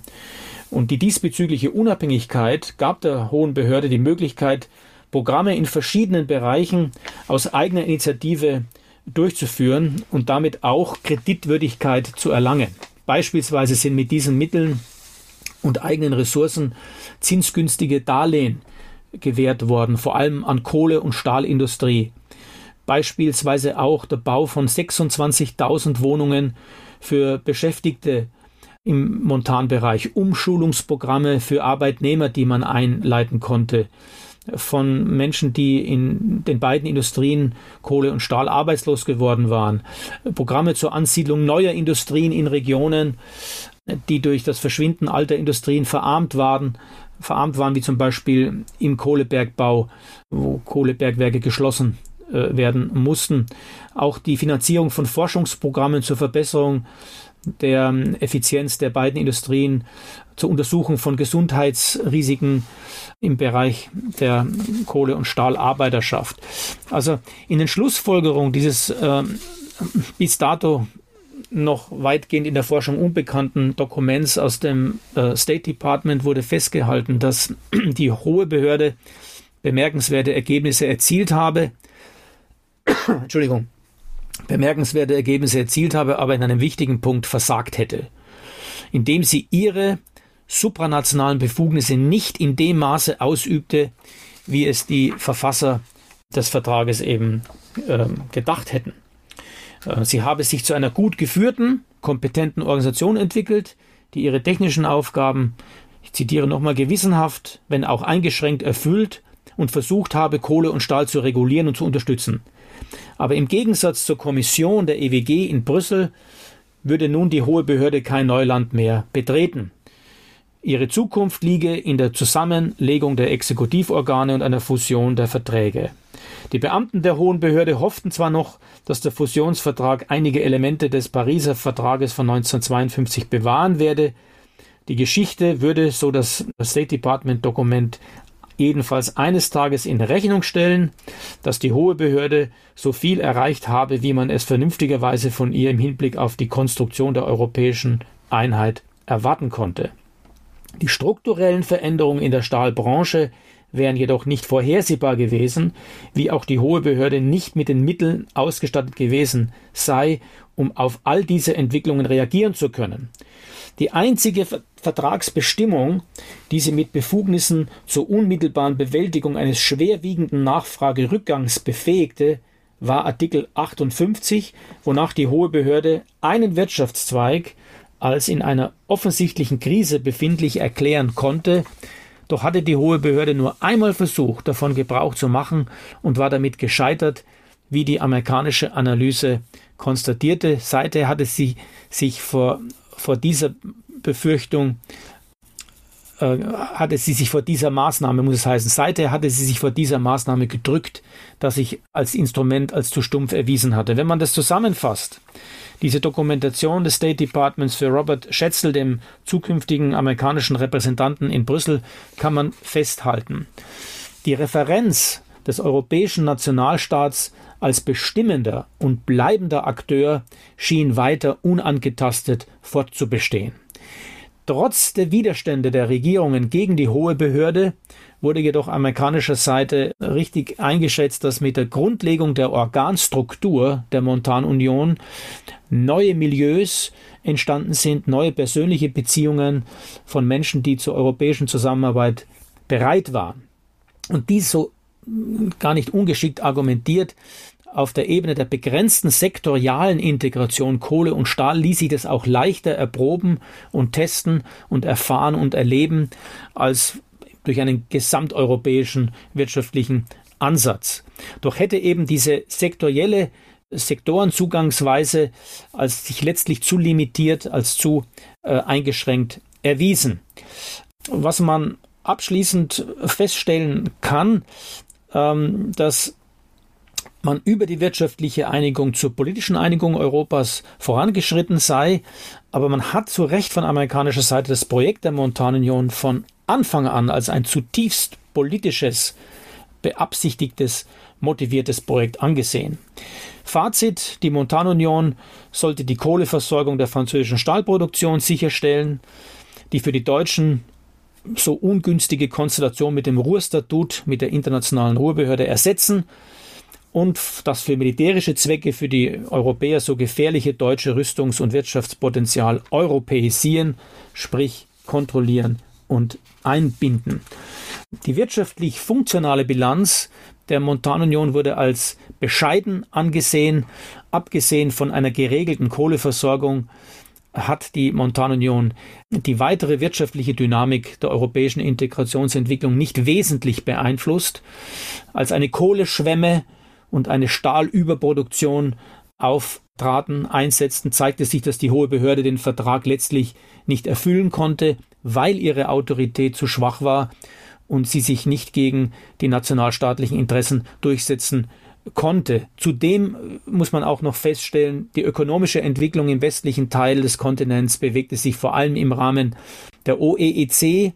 Und die diesbezügliche Unabhängigkeit gab der hohen Behörde die Möglichkeit, Programme in verschiedenen Bereichen aus eigener Initiative durchzuführen und damit auch Kreditwürdigkeit zu erlangen. Beispielsweise sind mit diesen Mitteln und eigenen Ressourcen zinsgünstige Darlehen gewährt worden, vor allem an Kohle- und Stahlindustrie. Beispielsweise auch der Bau von 26.000 Wohnungen für Beschäftigte im Montanbereich, Umschulungsprogramme für Arbeitnehmer, die man einleiten konnte, von Menschen, die in den beiden Industrien Kohle und Stahl arbeitslos geworden waren, Programme zur Ansiedlung neuer Industrien in Regionen, die durch das Verschwinden alter Industrien verarmt waren, verarmt waren, wie zum Beispiel im Kohlebergbau, wo Kohlebergwerke geschlossen äh, werden mussten. Auch die Finanzierung von Forschungsprogrammen zur Verbesserung der ähm, Effizienz der beiden Industrien, zur Untersuchung von Gesundheitsrisiken im Bereich der Kohle- und Stahlarbeiterschaft. Also in den Schlussfolgerungen dieses äh, bis dato noch weitgehend in der Forschung unbekannten Dokuments aus dem äh, State Department wurde festgehalten, dass die hohe Behörde bemerkenswerte Ergebnisse erzielt habe. Entschuldigung, bemerkenswerte Ergebnisse erzielt habe, aber in einem wichtigen Punkt versagt hätte, indem sie ihre supranationalen Befugnisse nicht in dem Maße ausübte, wie es die Verfasser des Vertrages eben äh, gedacht hätten. Äh, sie habe sich zu einer gut geführten, kompetenten Organisation entwickelt, die ihre technischen Aufgaben, ich zitiere nochmal, gewissenhaft, wenn auch eingeschränkt erfüllt und versucht habe, Kohle und Stahl zu regulieren und zu unterstützen. Aber im Gegensatz zur Kommission der EWG in Brüssel würde nun die hohe Behörde kein Neuland mehr betreten. Ihre Zukunft liege in der Zusammenlegung der Exekutivorgane und einer Fusion der Verträge. Die Beamten der Hohen Behörde hofften zwar noch, dass der Fusionsvertrag einige Elemente des Pariser Vertrages von 1952 bewahren werde, die Geschichte würde, so das State Department Dokument, jedenfalls eines Tages in Rechnung stellen, dass die hohe Behörde so viel erreicht habe, wie man es vernünftigerweise von ihr im Hinblick auf die Konstruktion der europäischen Einheit erwarten konnte. Die strukturellen Veränderungen in der Stahlbranche wären jedoch nicht vorhersehbar gewesen, wie auch die hohe Behörde nicht mit den Mitteln ausgestattet gewesen sei, um auf all diese Entwicklungen reagieren zu können. Die einzige Vertragsbestimmung, die sie mit Befugnissen zur unmittelbaren Bewältigung eines schwerwiegenden Nachfragerückgangs befähigte, war Artikel 58, wonach die hohe Behörde einen Wirtschaftszweig als in einer offensichtlichen Krise befindlich erklären konnte, doch hatte die hohe Behörde nur einmal versucht, davon Gebrauch zu machen und war damit gescheitert, wie die amerikanische Analyse konstatierte. Seither hatte sie sich vor, vor dieser Befürchtung äh, hatte sie sich vor dieser Maßnahme, muss es heißen, seither hatte sie sich vor dieser Maßnahme gedrückt, dass sich als Instrument als zu stumpf erwiesen hatte. Wenn man das zusammenfasst, diese Dokumentation des State Departments für Robert Schätzel, dem zukünftigen amerikanischen Repräsentanten in Brüssel, kann man festhalten. Die Referenz des europäischen Nationalstaats als bestimmender und bleibender Akteur schien weiter unangetastet fortzubestehen. Trotz der Widerstände der Regierungen gegen die hohe Behörde wurde jedoch amerikanischer Seite richtig eingeschätzt, dass mit der Grundlegung der Organstruktur der Montanunion neue Milieus entstanden sind, neue persönliche Beziehungen von Menschen, die zur europäischen Zusammenarbeit bereit waren. Und dies so gar nicht ungeschickt argumentiert, auf der Ebene der begrenzten sektorialen Integration Kohle und Stahl ließ sich das auch leichter erproben und testen und erfahren und erleben als durch einen gesamteuropäischen wirtschaftlichen Ansatz. Doch hätte eben diese sektorielle Sektorenzugangsweise als sich letztlich zu limitiert, als zu äh, eingeschränkt erwiesen. Was man abschließend feststellen kann, ähm, dass man über die wirtschaftliche Einigung zur politischen Einigung Europas vorangeschritten sei, aber man hat zu Recht von amerikanischer Seite das Projekt der Montanunion von Anfang an als ein zutiefst politisches, beabsichtigtes, motiviertes Projekt angesehen. Fazit, die Montanunion sollte die Kohleversorgung der französischen Stahlproduktion sicherstellen, die für die Deutschen so ungünstige Konstellation mit dem Ruhrstatut mit der internationalen Ruhrbehörde ersetzen und das für militärische Zwecke für die Europäer so gefährliche deutsche Rüstungs- und Wirtschaftspotenzial europäisieren, sprich kontrollieren und einbinden. Die wirtschaftlich funktionale Bilanz der Montanunion wurde als bescheiden angesehen. Abgesehen von einer geregelten Kohleversorgung hat die Montanunion die weitere wirtschaftliche Dynamik der europäischen Integrationsentwicklung nicht wesentlich beeinflusst. Als eine Kohleschwemme und eine Stahlüberproduktion auftraten, einsetzten, zeigte sich, dass die hohe Behörde den Vertrag letztlich nicht erfüllen konnte, weil ihre Autorität zu schwach war und sie sich nicht gegen die nationalstaatlichen Interessen durchsetzen konnte. Zudem muss man auch noch feststellen, die ökonomische Entwicklung im westlichen Teil des Kontinents bewegte sich vor allem im Rahmen der OEEC,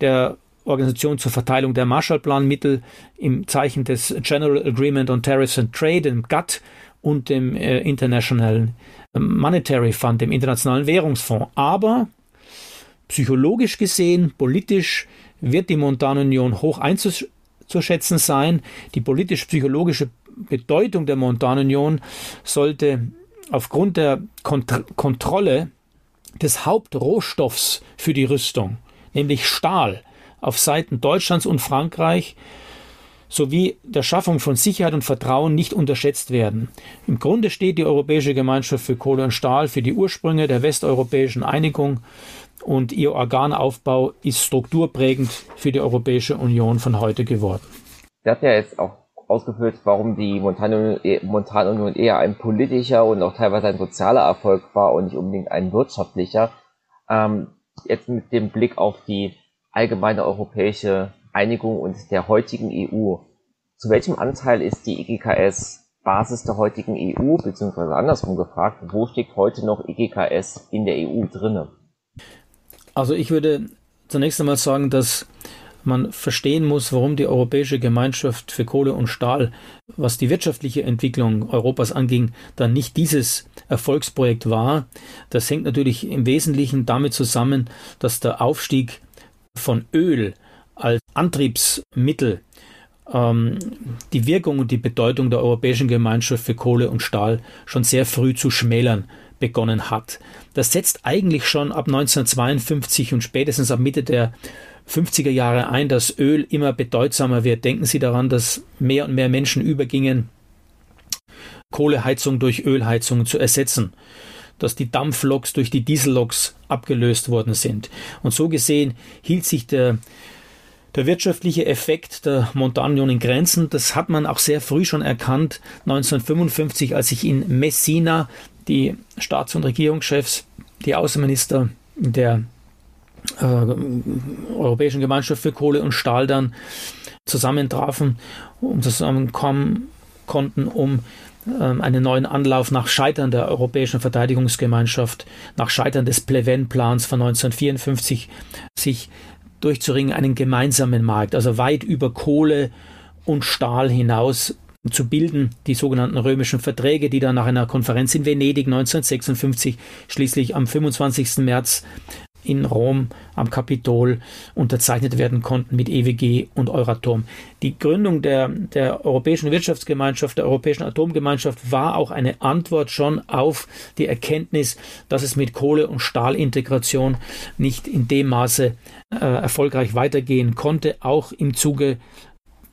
der Organisation zur Verteilung der Marshallplanmittel im Zeichen des General Agreement on Tariffs and Trade, dem GATT und dem äh, International Monetary Fund, dem Internationalen Währungsfonds. Aber psychologisch gesehen, politisch wird die Montanunion hoch einzuschätzen sein. Die politisch-psychologische Bedeutung der Montanunion sollte aufgrund der Kont Kontrolle des Hauptrohstoffs für die Rüstung, nämlich Stahl, auf Seiten Deutschlands und Frankreich sowie der Schaffung von Sicherheit und Vertrauen nicht unterschätzt werden. Im Grunde steht die Europäische Gemeinschaft für Kohle und Stahl für die Ursprünge der westeuropäischen Einigung und ihr Organaufbau ist strukturprägend für die Europäische Union von heute geworden. Der hat ja jetzt auch ausgeführt, warum die Montanunion eher ein politischer und auch teilweise ein sozialer Erfolg war und nicht unbedingt ein wirtschaftlicher. Ähm, jetzt mit dem Blick auf die allgemeine europäische Einigung und der heutigen EU. Zu welchem Anteil ist die EGKS Basis der heutigen EU, beziehungsweise andersrum gefragt, wo steckt heute noch EGKS in der EU drinne? Also ich würde zunächst einmal sagen, dass man verstehen muss, warum die Europäische Gemeinschaft für Kohle und Stahl, was die wirtschaftliche Entwicklung Europas anging, dann nicht dieses Erfolgsprojekt war. Das hängt natürlich im Wesentlichen damit zusammen, dass der Aufstieg von Öl als Antriebsmittel ähm, die Wirkung und die Bedeutung der Europäischen Gemeinschaft für Kohle und Stahl schon sehr früh zu schmälern begonnen hat. Das setzt eigentlich schon ab 1952 und spätestens ab Mitte der 50er Jahre ein, dass Öl immer bedeutsamer wird. Denken Sie daran, dass mehr und mehr Menschen übergingen, Kohleheizung durch Ölheizung zu ersetzen, dass die Dampfloks durch die Dieselloks abgelöst worden sind. Und so gesehen hielt sich der der wirtschaftliche Effekt der Montanunion in Grenzen, das hat man auch sehr früh schon erkannt, 1955, als sich in Messina die Staats- und Regierungschefs, die Außenminister der äh, Europäischen Gemeinschaft für Kohle und Stahl dann zusammentrafen und zusammenkommen konnten, um ähm, einen neuen Anlauf nach Scheitern der Europäischen Verteidigungsgemeinschaft, nach Scheitern des Pleven-Plans von 1954 sich durchzuringen, einen gemeinsamen Markt, also weit über Kohle und Stahl hinaus zu bilden, die sogenannten römischen Verträge, die dann nach einer Konferenz in Venedig 1956 schließlich am 25. März in Rom am Kapitol unterzeichnet werden konnten mit EWG und Euratom. Die Gründung der, der Europäischen Wirtschaftsgemeinschaft, der Europäischen Atomgemeinschaft war auch eine Antwort schon auf die Erkenntnis, dass es mit Kohle- und Stahlintegration nicht in dem Maße äh, erfolgreich weitergehen konnte, auch im Zuge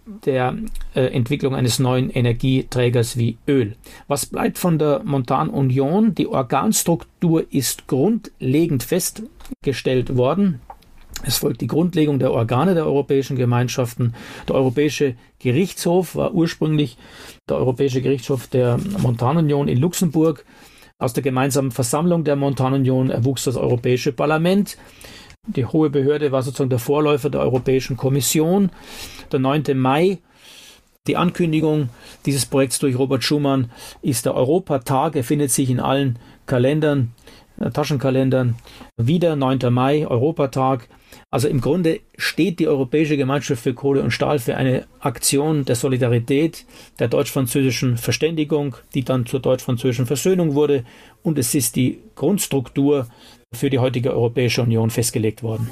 der äh, Entwicklung eines neuen Energieträgers wie Öl. Was bleibt von der Montanunion? Die Organstruktur ist grundlegend festgestellt worden. Es folgt die Grundlegung der Organe der europäischen Gemeinschaften. Der Europäische Gerichtshof war ursprünglich der Europäische Gerichtshof der Montanunion in Luxemburg. Aus der gemeinsamen Versammlung der Montanunion erwuchs das Europäische Parlament. Die hohe Behörde war sozusagen der Vorläufer der Europäischen Kommission. Der 9. Mai, die Ankündigung dieses Projekts durch Robert Schumann, ist der Europatag. Er findet sich in allen Kalendern, äh, Taschenkalendern wieder. 9. Mai, Europatag. Also im Grunde steht die Europäische Gemeinschaft für Kohle und Stahl für eine Aktion der Solidarität, der deutsch-französischen Verständigung, die dann zur deutsch-französischen Versöhnung wurde. Und es ist die Grundstruktur für die heutige Europäische Union festgelegt worden.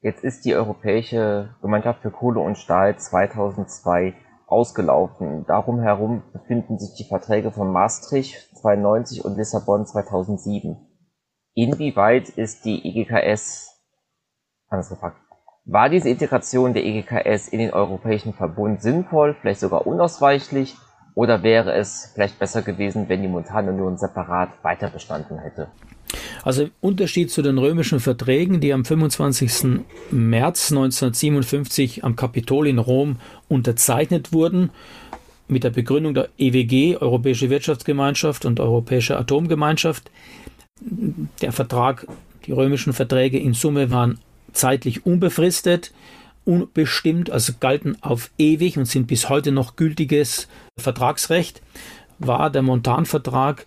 Jetzt ist die Europäische Gemeinschaft für Kohle und Stahl 2002 ausgelaufen. Darum herum befinden sich die Verträge von Maastricht 92 und Lissabon 2007. Inwieweit ist die EGKS, anders gefragt, war diese Integration der EGKS in den Europäischen Verbund sinnvoll, vielleicht sogar unausweichlich, oder wäre es vielleicht besser gewesen, wenn die Montanunion separat weiter bestanden hätte? Also im Unterschied zu den römischen Verträgen, die am 25. März 1957 am Kapitol in Rom unterzeichnet wurden, mit der Begründung der EWG, Europäische Wirtschaftsgemeinschaft und Europäische Atomgemeinschaft. Der Vertrag, die römischen Verträge in Summe waren zeitlich unbefristet, unbestimmt, also galten auf ewig und sind bis heute noch gültiges Vertragsrecht, war der Montanvertrag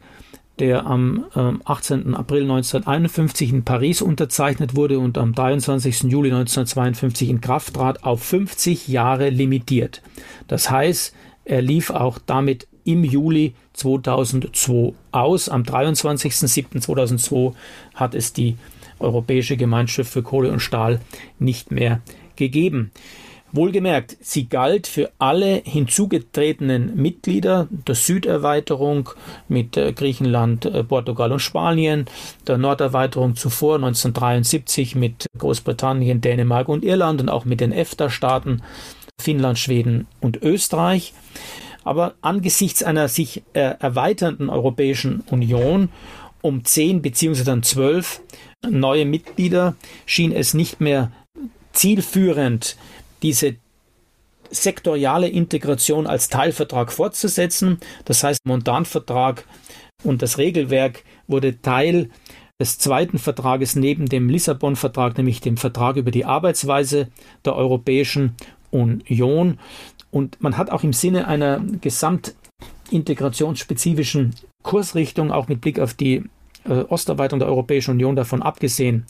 der am äh, 18. April 1951 in Paris unterzeichnet wurde und am 23. Juli 1952 in Kraft trat, auf 50 Jahre limitiert. Das heißt, er lief auch damit im Juli 2002 aus. Am 23.07.2002 hat es die Europäische Gemeinschaft für Kohle und Stahl nicht mehr gegeben. Wohlgemerkt, sie galt für alle hinzugetretenen Mitglieder der Süderweiterung mit äh, Griechenland, äh, Portugal und Spanien, der Norderweiterung zuvor 1973 mit Großbritannien, Dänemark und Irland und auch mit den EFTA-Staaten Finnland, Schweden und Österreich. Aber angesichts einer sich äh, erweiternden Europäischen Union um zehn beziehungsweise dann zwölf neue Mitglieder schien es nicht mehr zielführend, diese sektoriale Integration als Teilvertrag fortzusetzen. Das heißt, Montanvertrag und das Regelwerk wurde Teil des zweiten Vertrages neben dem Lissabon-Vertrag, nämlich dem Vertrag über die Arbeitsweise der Europäischen Union. Und man hat auch im Sinne einer gesamtintegrationsspezifischen Kursrichtung, auch mit Blick auf die äh, Osterweiterung der Europäischen Union davon abgesehen,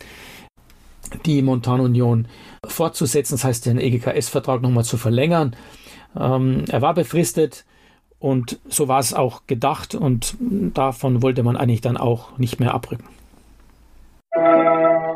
die Montanunion fortzusetzen, das heißt den EGKS-Vertrag nochmal zu verlängern. Ähm, er war befristet und so war es auch gedacht und davon wollte man eigentlich dann auch nicht mehr abrücken. Musik